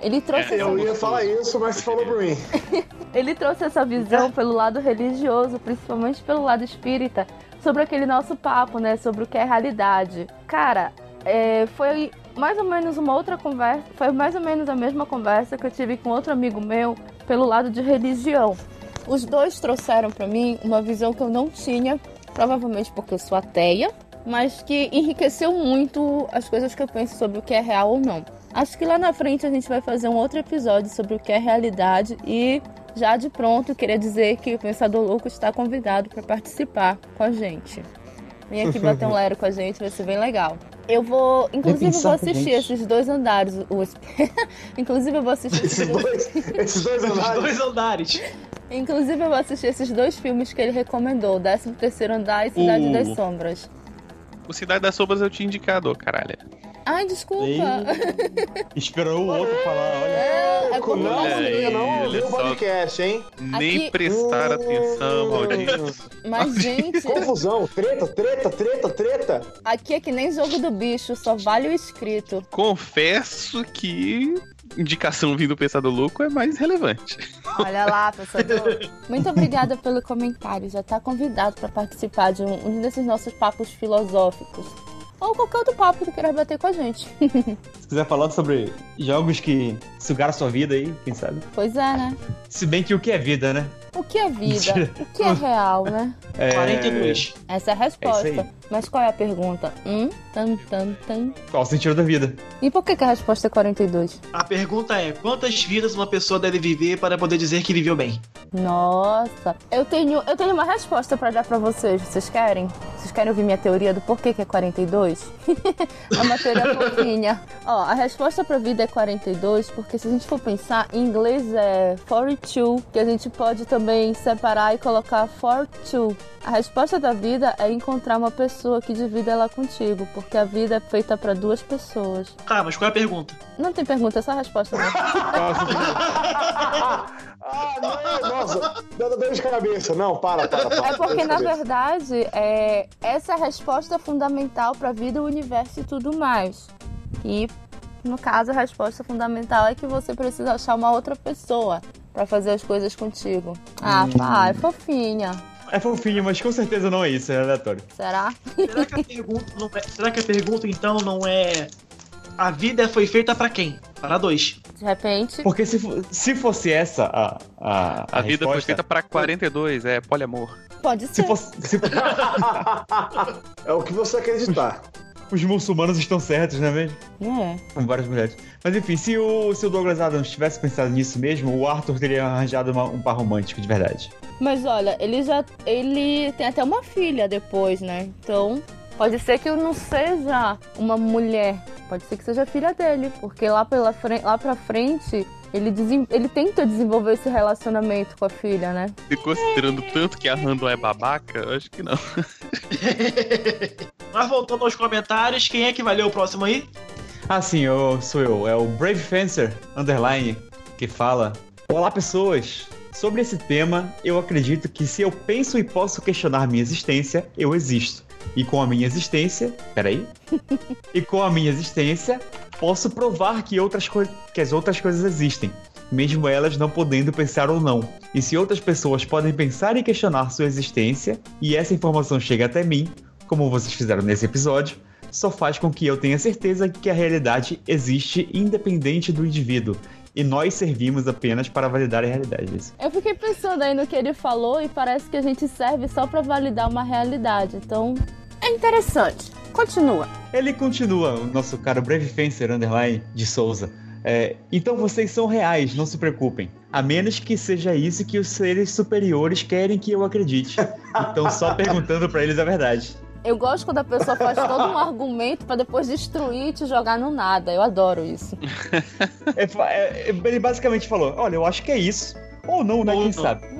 Ele trouxe, É, essa, Eu ia falar isso, mas você falou por mim. ele trouxe essa visão pelo lado religioso, principalmente pelo lado espírita, sobre aquele nosso papo, né? Sobre o que é realidade. Cara, é, foi mais ou menos uma outra conversa, foi mais ou menos a mesma conversa que eu tive com outro amigo meu pelo lado de religião. Os dois trouxeram pra mim uma visão que eu não tinha, provavelmente porque eu sou ateia, mas que enriqueceu muito as coisas que eu penso sobre o que é real ou não. Acho que lá na frente a gente vai fazer um outro episódio sobre o que é realidade e já de pronto queria dizer que o Pensador Louco está convidado para participar com a gente. Vem aqui bater um lero com a gente, vai ser bem legal. Eu vou, inclusive, eu vou assistir esses dois andares. O, inclusive, eu vou assistir Esses esses dois, dois, esses dois andares. dois andares. inclusive eu vou assistir esses dois filmes que ele recomendou, 13 terceiro andar e Cidade Uh. das Sombras. O Cidade das Sombras eu tinha indicado, ô, caralho. Ai, desculpa. Ei, Esperou o outro falar, olha. É, é porque não, eu É, não olha ouviu o podcast, hein? Nem Aqui- prestar atenção, Hum. maldito. Mas, gente, Confusão, treta, treta, treta, treta. aqui é que nem jogo do bicho, só vale o escrito. Confesso que indicação vindo do Pensador Louco é mais relevante. Olha lá, pensador. Muito obrigada pelo comentário. Já tá convidado para participar de um, um desses nossos papos filosóficos. Ou qualquer outro papo que queira bater com a gente. Se quiser falar sobre jogos que sugaram sua vida aí, quem sabe? Pois é, né? Se bem que o que é vida, né? O que é vida? O que é real, né? É... 42. Essa é a É resposta. aí. Mas qual é a pergunta? Hum? Tam, tam, tam. Qual o sentido da vida? E por que, que a resposta é 42? A pergunta é: quantas vidas uma pessoa deve viver para poder dizer que viveu bem? Nossa, eu tenho, eu tenho uma resposta pra dar pra vocês. Vocês querem? Vocês querem ouvir minha teoria do porquê que é 42? é uma teoria fofinha. Ó, a resposta pra vida é 42 porque se a gente for pensar, em inglês é 42, que a gente pode também separar e colocar 42. A resposta da vida é encontrar uma pessoa que divida ela contigo, porque a vida é feita pra duas pessoas. Tá, mas qual é a pergunta? Não tem pergunta, é só a resposta mesmo. ah, não, nossa, dá dor de cabeça. Não, para, para, para. É porque, na verdade, é, essa é a resposta fundamental para a vida, o universo e tudo mais. E, no caso, a resposta fundamental é que você precisa achar uma outra pessoa para fazer as coisas contigo. Ah, pá, é fofinha. É fofinho, mas com certeza não é isso, é aleatório. Será? Será que a pergunta, não é, será que a pergunta então não é. A vida foi feita para quem? Para dois. De repente. Porque se, se fosse essa a, a, A, vida foi resposta, feita pra 42, é poliamor. Pode Se ser. fosse, se É o que você acreditar. Os muçulmanos estão certos, não é mesmo? É. Com várias mulheres. Mas enfim, se o, se o Douglas Adams tivesse pensado nisso mesmo, o Arthur teria arranjado uma- um par romântico de verdade. Mas olha, ele já. Ele tem até uma filha depois, né? Então. Pode ser que eu não seja uma mulher. Pode ser que seja filha dele. Porque lá, pela frente, lá pra frente, ele, desem- ele tenta desenvolver esse relacionamento com a filha, né? E considerando tanto que a Random é babaca, eu acho que não. Mas voltando aos comentários, quem é que vai ler o próximo aí? Ah, sim, eu, sou eu. É o Brave Fencer, underline, que fala: Olá, pessoas! Sobre esse tema, eu acredito que se eu penso e posso questionar minha existência, eu existo. E com a minha existência. Peraí. e com a minha existência, posso provar que, outras que as outras coisas existem, mesmo elas não podendo pensar ou não. E se outras pessoas podem pensar e questionar sua existência, e essa informação chega até mim, como vocês fizeram nesse episódio, só faz com que eu tenha certeza que a realidade existe independente do indivíduo. E nós servimos apenas para validar a realidade. Isso. Eu fiquei pensando aí no que ele falou e parece que a gente serve só pra validar uma realidade. Então, é interessante. Continua. Ele continua, o nosso caro Brave Fencer Underline de Souza. É, então vocês são reais, não se preocupem. A menos que seja isso que os seres superiores querem que eu acredite. Então só perguntando pra eles a verdade. Eu gosto quando a pessoa faz todo um argumento pra depois destruir e te jogar no nada. Eu adoro isso. É, fa- é, ele basicamente falou: olha, eu acho que é isso. Ou não, né? Ou Quem não. sabe?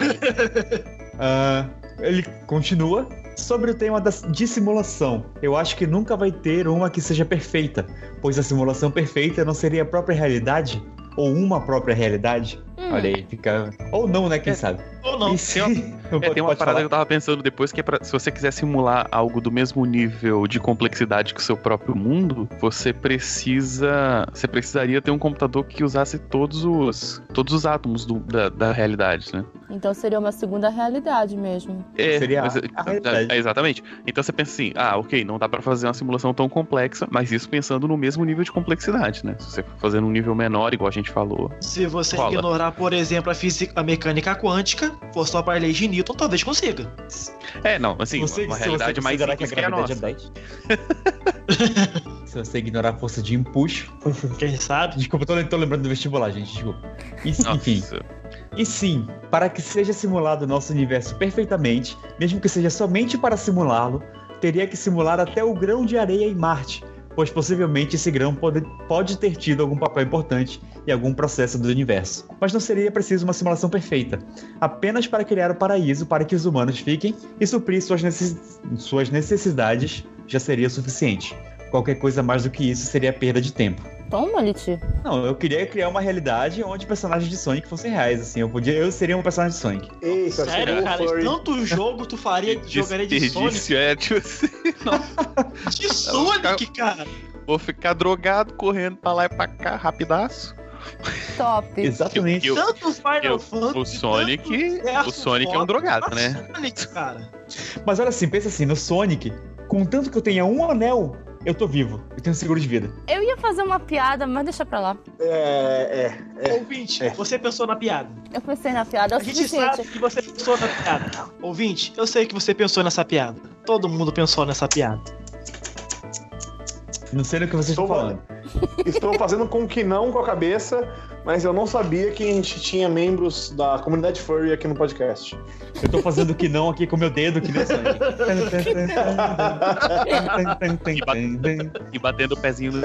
É. Ah, ele continua. Sobre o tema da dissimulação, eu acho que nunca vai ter uma que seja perfeita, pois a simulação perfeita não seria a própria realidade. ou uma própria realidade? Hum. Olha aí, fica. Ou não, né? Quem É. sabe? Ou não. E se- É, tem uma Pode parada falar. que eu tava pensando depois que é pra, se você quiser simular algo do mesmo nível de complexidade que o seu próprio mundo, você precisa. Você precisaria ter um computador que usasse todos os. todos os átomos do- da, da realidade, né? Então seria uma segunda realidade mesmo. É, Seria mas- a- a realidade. é, exatamente. Então você pensa assim, ah, ok, não dá pra fazer uma simulação tão complexa, mas isso pensando no mesmo nível de complexidade, né? Se você for fazendo um nível menor, igual a gente falou. Se você Rola. ignorar, por exemplo, a física, a mecânica quântica, for só para lei de Newton, talvez consiga. É, não, assim, Você- uma se realidade mais considerar que a simples que a nossa. é 10. se você ignorar a força de empuxo. Quem sabe? Desculpa, eu tô, tô lembrando do vestibular, gente. Desculpa. E, enfim. Nossa. E sim, para que seja simulado o nosso universo perfeitamente, mesmo que seja somente para simulá-lo, teria que simular até o grão de areia em Marte, pois possivelmente esse grão pode, pode ter tido algum papel importante em algum processo do universo. Mas não seria preciso uma simulação perfeita, apenas para criar o paraíso para que os humanos fiquem e suprir suas, necess- suas necessidades já seria suficiente. Qualquer coisa mais do que isso seria perda de tempo. Toma, Liti. Não, eu queria criar uma realidade onde personagens de Sonic fossem reais, assim. Eu podia, eu seria um personagem de Sonic. Eita, Sério, cara, Furry. tanto jogo tu faria, jogaria de Sonic? É, tipo assim, De Sonic, cara! vou ficar drogado, correndo pra lá e pra cá, rapidaço. Top. Exatamente. Eu- Tanto Final eu- Fantasy. O Sonic, tanto o Sonic é um drogado, né? Sonic, cara. Mas olha assim, pensa assim, no Sonic, contanto que eu tenha um anel, eu tô vivo. Eu tenho seguro de vida. Eu ia fazer uma piada, mas deixa pra lá. É, é. Ouvinte, É. você pensou na piada. Eu pensei na piada. É o A gente suficiente. sabe que você pensou na piada. Ouvinte, eu sei que você pensou nessa piada. Todo mundo pensou nessa piada. Não sei no que vocês estão falando. Estou fazendo com que não com a cabeça, mas eu não sabia que a gente tinha membros da comunidade furry aqui no podcast. Eu tô fazendo que não aqui com meu dedo, que nem o Sonic. E batendo o pezinho no.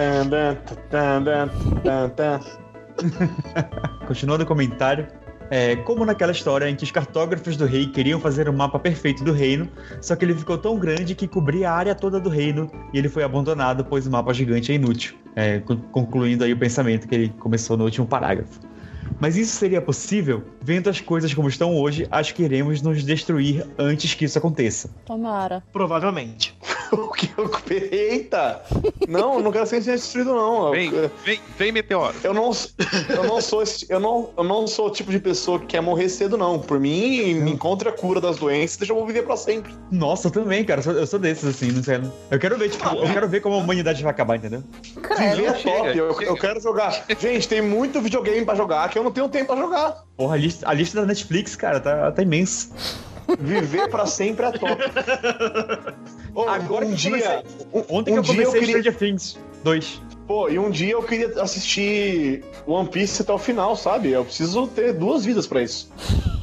Continuando o comentário. É, como naquela história em que os cartógrafos do rei queriam fazer o mapa perfeito do reino, só que ele ficou tão grande que cobria a área toda do reino e ele foi abandonado, pois o mapa gigante é inútil. É, con- concluindo aí o pensamento que ele começou no último parágrafo. Mas isso seria possível? Vendo as coisas como estão hoje, acho que iremos nos destruir antes que isso aconteça. Tomara. Provavelmente. O que eu. Eita! Não, eu não quero ser destruído, não. Vem, Eu, vem, vem meteoro. eu não, eu não sou esse, eu não, eu não sou o tipo de pessoa que quer morrer cedo, não. Por mim, me encontre a cura das doenças, deixa eu viver pra sempre. Nossa, eu também, cara. Eu sou, eu sou desses, assim, não sei. Eu quero ver, tipo, eu quero ver como a humanidade vai acabar, entendeu? Viver é chega, top, eu, chega. eu quero jogar. Gente, tem muito videogame pra jogar que eu não tenho tempo pra jogar. Porra, a lista, a lista da Netflix, cara, tá, tá imensa. Viver pra sempre é top. Ô, Agora um que dia, um, Ontem um que eu dia eu comecei queria, Stranger Things 2. pô, e um dia eu queria assistir One Piece até o final, sabe? Eu preciso ter duas vidas pra isso.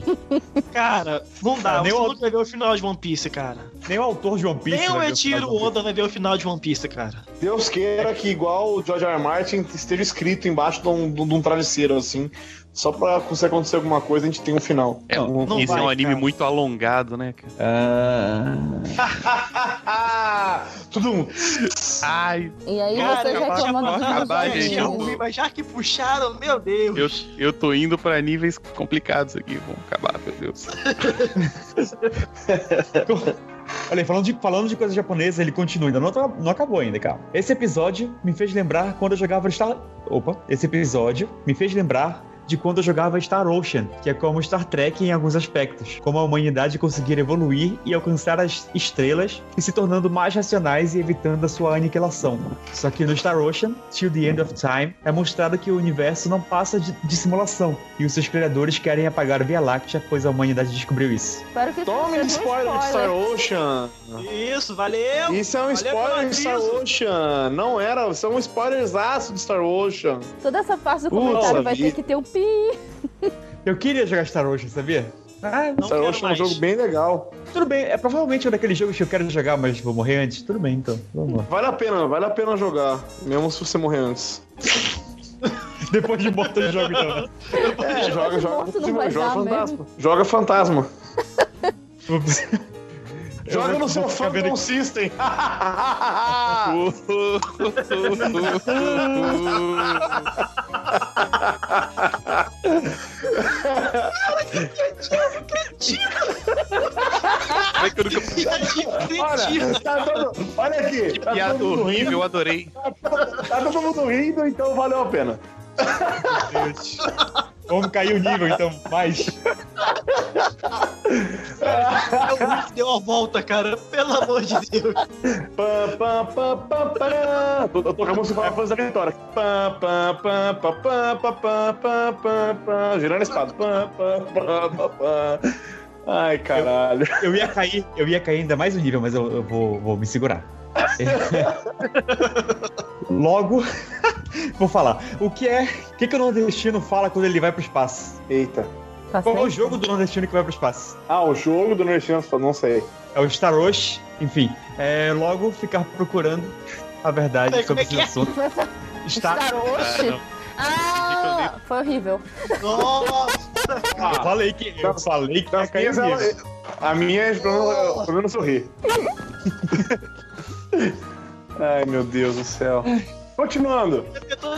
Cara, não dá. Cara, nem o- nunca vai ver o final de One Piece, cara. Nem o autor de One Piece. Nem o Piece. Oda vai ver o final de One Piece, cara. Deus queira que igual o George R. R. Martin esteja escrito embaixo de um, de um travesseiro, assim. Só pra se acontecer alguma coisa, a gente tem um final. É, Não, não esse é vai, um anime cara. muito alongado, né, cara? Ah, Tudo um. Ai, E aí Cara, já reclamando do acabar, gente, Mas já que puxaram, meu Deus. eu, eu tô indo pra níveis complicados aqui. Vamos acabar, meu Deus. Olha aí, falando de, falando de coisa japonesa, ele continua, ainda não, tá- não acabou ainda, calma. Esse episódio me fez lembrar quando eu jogava Star... Opa, esse episódio me fez lembrar de quando eu jogava Star Ocean, que é como Star Trek em alguns aspectos, como a humanidade conseguir evoluir e alcançar as estrelas e se tornando mais racionais e evitando a sua aniquilação. Só que no Star Ocean, Till the End of Time, é mostrado que o universo não passa de, de simulação e os seus criadores querem apagar a Via Láctea, pois a humanidade descobriu isso. Tome um spoiler de Star Ocean. Isso, valeu. Isso é um Valeu spoiler de Star. Ocean. Não era, isso é um spoilerzaço de Star Ocean. Toda essa parte do comentário vai ter vida. que ter um Eu queria jogar Star Ocean, sabia? Ah, Não Star quero Ocean é um mais. jogo bem legal. tudo bem. É provavelmente um daqueles jogos que eu quero jogar, mas vou morrer antes. Tudo bem, então. Vamos lá. Vale a pena, vale a pena jogar. Mesmo se você morrer antes. Depois de morto eu jogo, então. né? É, joga, de joga, morto não vai joga dar fantasma. Joga fantasma. Joga no seu vou ficar vendo Phantom aqui. System. Como é que eu nunca Olha, tá todo, olha aqui. Que tá piada todo mundo horrível, rindo, eu adorei. Tá todo mundo rindo, então valeu a pena. Vamos cair o nível, então, mais. O Riff deu a volta, cara. Pelo amor de Deus. Pam, pam, pam, pam, pam. Eu tô com a música para fazer a vitória. Pam, pam, pam, pam, pam, pam, pam, pam, pam, pam. Girando a espada. Pam, pam, pam, pam, pam. Ai, caralho. Eu ia cair, eu ia cair ainda mais um nível, mas eu, eu vou, vou me segurar. Logo, vou falar. O que é. O que, que o nordestino fala quando ele vai pro espaço? Eita. Tá Qual é o jogo do nordestino que vai pro espaço? Ah, o jogo do Nordestino, não sei. É o Star Wars, enfim. É logo ficar procurando a verdade Peraí, sobre é esse que é? assunto. Star... Star Ocean? Ah, foi horrível. Nossa, Eu falei que. Eu falei que ia Das cair minhas, o ela, nível. a minha é pelo pelo menos sorrir. Ai, meu Deus do céu. Continuando.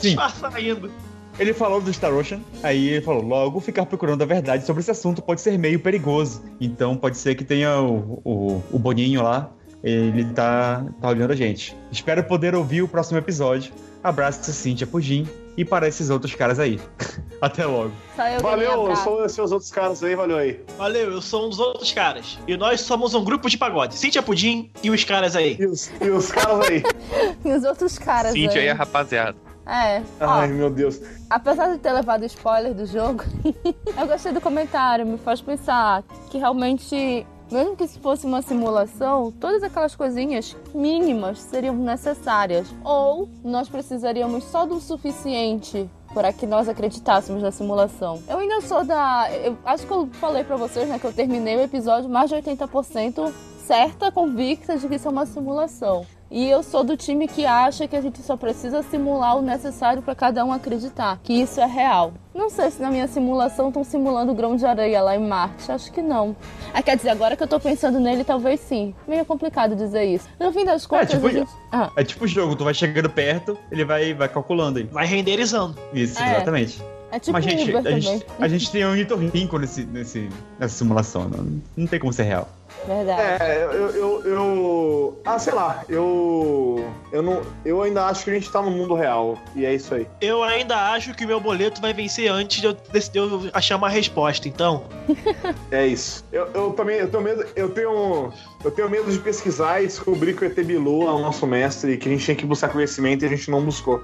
disfarçar ainda. Ele falou do Star Ocean, aí ele falou: logo ficar procurando a verdade sobre esse assunto pode ser meio perigoso. Então pode ser que tenha o, o, o Boninho lá, ele tá, tá olhando a gente. Espero poder ouvir o próximo episódio. Abraço, Cíntia Pudim e para esses outros caras aí. Até logo. Eu Valeu, eu sou esses outros caras aí, valeu aí. Valeu, eu sou um dos outros caras. E nós somos um grupo de pagode. Cíntia Pudim e os caras aí. E os, e os caras aí. E os outros caras Cintia aí. aí, a rapaziada. É, ó, Ai, meu Deus. apesar de ter levado spoiler do jogo, eu gostei do comentário, me faz pensar que realmente, mesmo que se fosse uma simulação, todas aquelas coisinhas mínimas seriam necessárias. Ou nós precisaríamos só do suficiente para que nós acreditássemos na simulação. Eu ainda sou da. Eu acho que eu falei pra vocês, né, que eu terminei o episódio mais de 80% certa, convicta de que isso é uma simulação. E eu sou do time que acha que a gente só precisa simular o necessário para cada um acreditar que isso é real. Não sei se na minha simulação estão simulando o grão de areia lá em Marte. Acho que não. Ah, quer dizer, agora que eu tô pensando nele, talvez sim. Meio complicado dizer isso. No fim das contas, tipo, a gente... Ah, É tipo o jogo, tu vai chegando perto, ele vai, vai calculando aí. Vai renderizando. Isso, É. exatamente. é tipo Mas Uber gente, a, gente, a gente tem um ornitorrinco nesse, nesse, nessa simulação. Não, não tem como ser real. Verdade. É, eu, eu, eu. Ah, sei lá, eu. Eu não. Eu ainda acho que a gente tá no mundo real. E é isso aí. Eu ainda acho que o meu boleto vai vencer antes de eu, de eu achar uma resposta. Então, É isso. Eu, eu também eu tenho medo. Eu tenho. Eu tenho medo de pesquisar e descobrir que o ET Bilu é o nosso mestre e que a gente tinha que buscar conhecimento e a gente não buscou.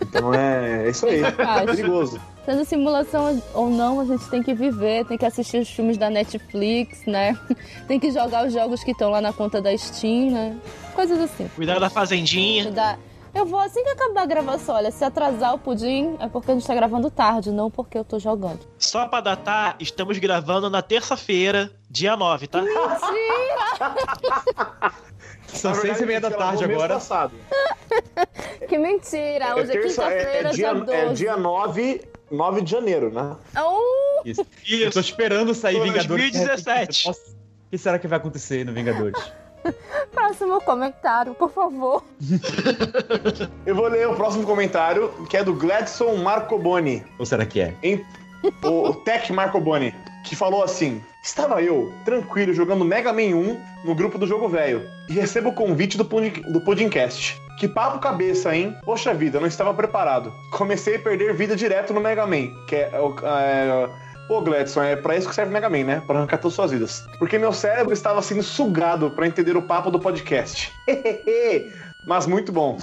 Então é, é isso aí. É perigoso. Sendo simulação ou não, a gente tem que viver, tem que assistir os filmes da Netflix, né? Tem que jogar os jogos que estão lá na conta da Steam, né? Coisas assim. cuidar da fazendinha. Eu vou assim que acabar a gravação. Olha, se atrasar o pudim é porque a gente tá gravando tarde, não porque eu tô jogando. Só pra datar, estamos gravando na terça-feira, dia 9, tá? São Na seis e meia da tarde agora. passado. Que mentira! Hoje é, terça- quinta-feira, é, dia dia, 12. é dia 9, 9 de janeiro, né? Oh, Isso. Eu tô Isso. esperando sair 2017. Vingadores. Nossa, o que será que vai acontecer no Vingadores? próximo comentário, por favor. Eu vou ler o próximo comentário, que é do Gladson Marcoboni. Ou será que é? em- o, Tech Marcoboni, que falou assim: Estava eu, tranquilo, jogando Mega Man 1 no grupo do Jogo Velho, e recebo o convite do, Pudim- do Pudimcast. Que papo cabeça, hein? Poxa vida, não estava preparado. Comecei a perder vida direto no Mega Man, que é. o- é Pô, Gladson, é pra isso que serve o Mega Man, né? Pra arrancar todas as suas vidas. Porque meu cérebro estava sendo sugado pra entender o papo do podcast. Mas muito bom.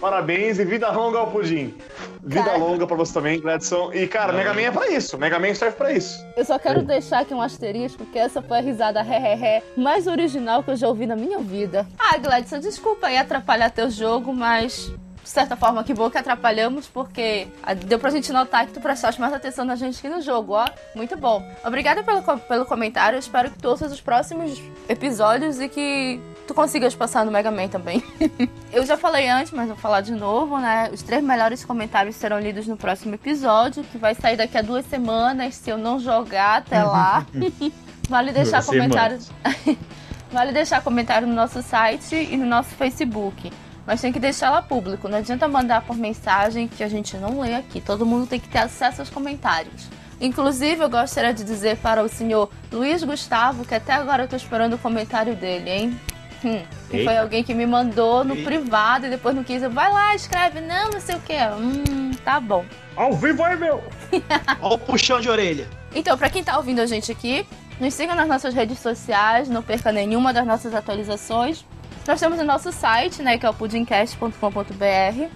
Parabéns e vida longa ao Pudim. Vida Cara. longa pra você também, Gladson. E, cara, Mega Man é pra isso. Mega Man serve pra isso. Eu só quero deixar aqui um asterisco, que essa foi a risada ré, mais original que eu já ouvi na minha vida. Ah, Gladson, desculpa aí atrapalhar teu jogo, mas de certa forma que bom que atrapalhamos, porque deu pra gente notar que tu prestaste mais atenção na gente que no jogo, ó. Muito bom. Obrigada pelo, pelo comentário, espero que tu ouças os próximos episódios e que tu consigas passar no Mega Man também. Eu já falei antes, mas vou falar de novo, né? Os três melhores comentários serão lidos no próximo episódio, que vai sair daqui a duas semanas, se eu não jogar até lá. vale deixar Duas comentário. vale deixar comentário no nosso site e no nosso Facebook. Mas tem que deixar lá público. Não adianta mandar por mensagem que a gente não lê aqui. Todo mundo tem que ter acesso aos comentários. Inclusive, eu gostaria de dizer para o senhor Luiz Gustavo que até agora eu tô esperando o comentário dele, hein? Hum, que foi alguém que me mandou no Eita. privado e depois não quis. Eu, Vai lá, escreve. Não, não sei o que. Hum, tá bom. Ao vivo aí, meu! Ó o puxão de orelha. Então, pra quem tá ouvindo a gente aqui, nos siga nas nossas redes sociais, não perca nenhuma das nossas atualizações. Nós temos o nosso site, né, que é o pudimcast.com.br.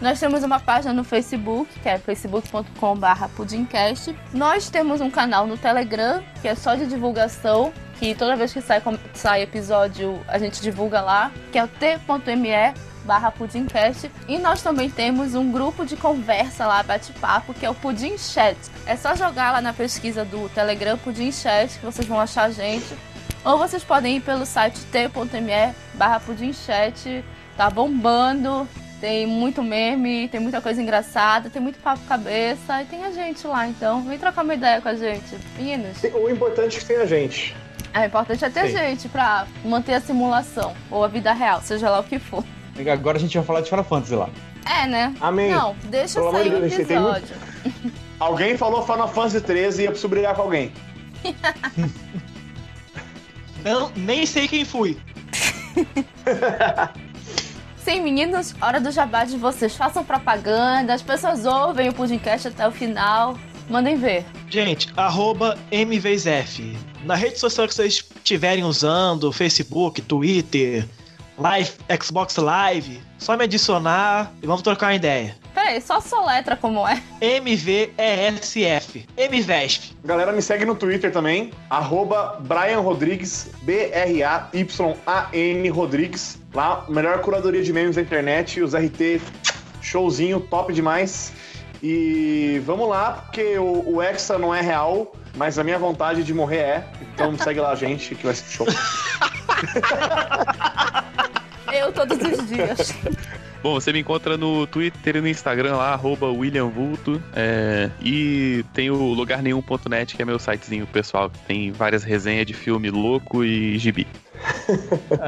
Nós temos uma página no Facebook, que é facebook.com.br pudimcast. Nós temos um canal no Telegram, que é só de divulgação, que toda vez que sai, sai episódio a gente divulga lá, que é o t.me barra Pudimcast. E nós também temos um grupo de conversa lá, bate-papo, que é o Pudim Chat. É só jogar lá na pesquisa do Telegram Pudim Chat que vocês vão achar a gente. Ou vocês podem ir pelo site t.me barra Pudim Chat. Tá bombando, tem muito meme, tem muita coisa engraçada, tem muito papo cabeça e tem a gente lá. Então vem trocar uma ideia com a gente. Meninos, O importante é que tem a gente. é importante é ter Sim. gente pra manter a simulação ou a vida real, seja lá o que for. Agora a gente vai falar de Final Fantasy lá. É, né? Amém. Não, deixa Pelo sair o tem muito- episódio. Alguém falou Final Fantasy 13 e eu preciso brigar com alguém. Eu nem sei quem fui. Sim, meninos, hora do jabá de vocês. Façam propaganda, as pessoas ouvem o podcast até o final. Mandem ver. Gente, arroba MVZF. Na rede social que vocês estiverem usando, Facebook, Twitter, Live, Xbox Live, só me adicionar e vamos trocar uma ideia. Peraí, só soletra como é. MVESF. MVESF. Galera, me segue no Twitter também, arroba Brian Rodrigues, B-R-A-Y-A-N Rodrigues. Lá, melhor curadoria de memes da internet, os RT, showzinho, top demais. E vamos lá, porque o, o Hexa não é real, mas a minha vontade de morrer é. Então segue lá a gente, que vai ser show. Eu todos os dias. Bom, você me encontra no Twitter e no Instagram lá, arroba William Vulto. é, e tem o lugarnenhum.net, que é meu sitezinho pessoal, que tem várias resenhas de filme louco e gibi.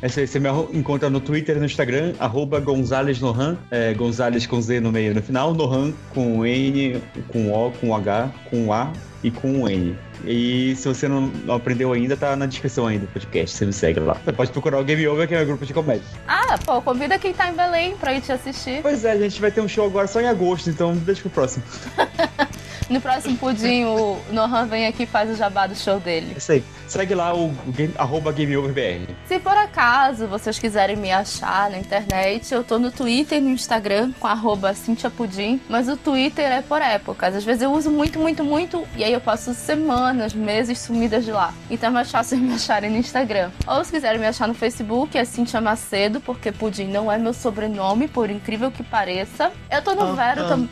Aí você me encontra no Twitter e no Instagram, arroba Gonzales Nohan, é, Gonzales com Z no meio e no final, Nohan com N, com O, com H, com A e com N. E se você não, aprendeu ainda, tá na descrição ainda do podcast, você me segue lá. Você pode procurar o Game Over, que é meu grupo de comédia. Ah, pô, convida quem tá em Belém pra ir te assistir. Pois é, a gente vai ter um show agora só em agosto, então deixa pro próximo. No próximo pudim, o Nohan vem aqui e faz o jabá do show É dele. isso aí. Segue lá o, o game, arroba GameOverBR. Se por acaso vocês quiserem me achar na internet, eu tô no Twitter e no Instagram com arroba Cintia Pudim, mas o Twitter é por épocas. Às vezes eu uso muito, muito, muito, e aí eu passo semanas, meses sumidas de lá. Então é mais fácil me acharem no Instagram. Ou se quiserem me achar no Facebook, é Cintia Macedo, porque Pudim não é meu sobrenome, por incrível que pareça. Eu tô no Vero também.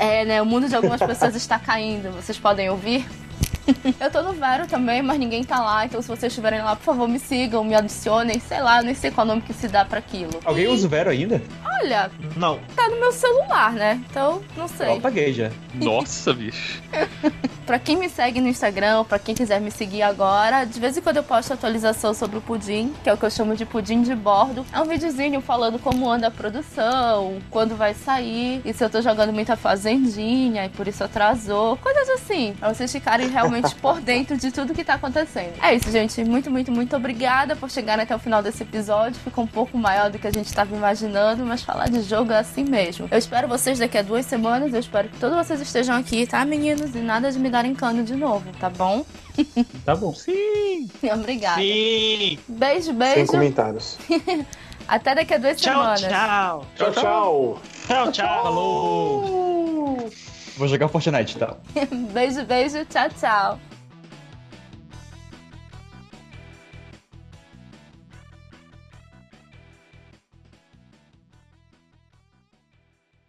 É, né? O mundo de algumas pessoas está caindo. Vocês podem ouvir? Eu tô no Vero também, mas ninguém tá lá. Então, se vocês estiverem lá, por favor, me sigam, me adicionem. Sei lá, eu nem sei qual nome que se dá pra aquilo. Alguém E, usa o Vero ainda? Olha, Não. tá no meu celular, né? Então, não Eu sei. apaguei já. Nossa, bicho. Pra quem me segue no Instagram, pra quem quiser me seguir agora, de vez em quando eu posto atualização sobre o pudim, que é o que eu chamo de pudim de bordo. É um videozinho falando como anda a produção, quando vai sair, e se eu tô jogando muita fazendinha e por isso atrasou, coisas assim, pra vocês ficarem realmente por dentro de tudo que tá acontecendo. É isso, gente. Muito, muito, muito obrigada por chegarem até o final desse episódio. Ficou um pouco maior do que a gente tava imaginando, mas falar de jogo é assim mesmo. Eu espero vocês daqui a duas semanas. Eu espero que todos vocês estejam aqui, tá, meninos? E nada de me darem cano de novo, tá bom? Tá bom. Sim. Obrigada. Sim. Beijo, Sem beijo. comentários. Até daqui a duas Tchau, semanas. tchau. Tchau, tchau. Tchau, tchau. Falou! Vou jogar Fortnite, tá? Beijo, beijo. Tchau, tchau.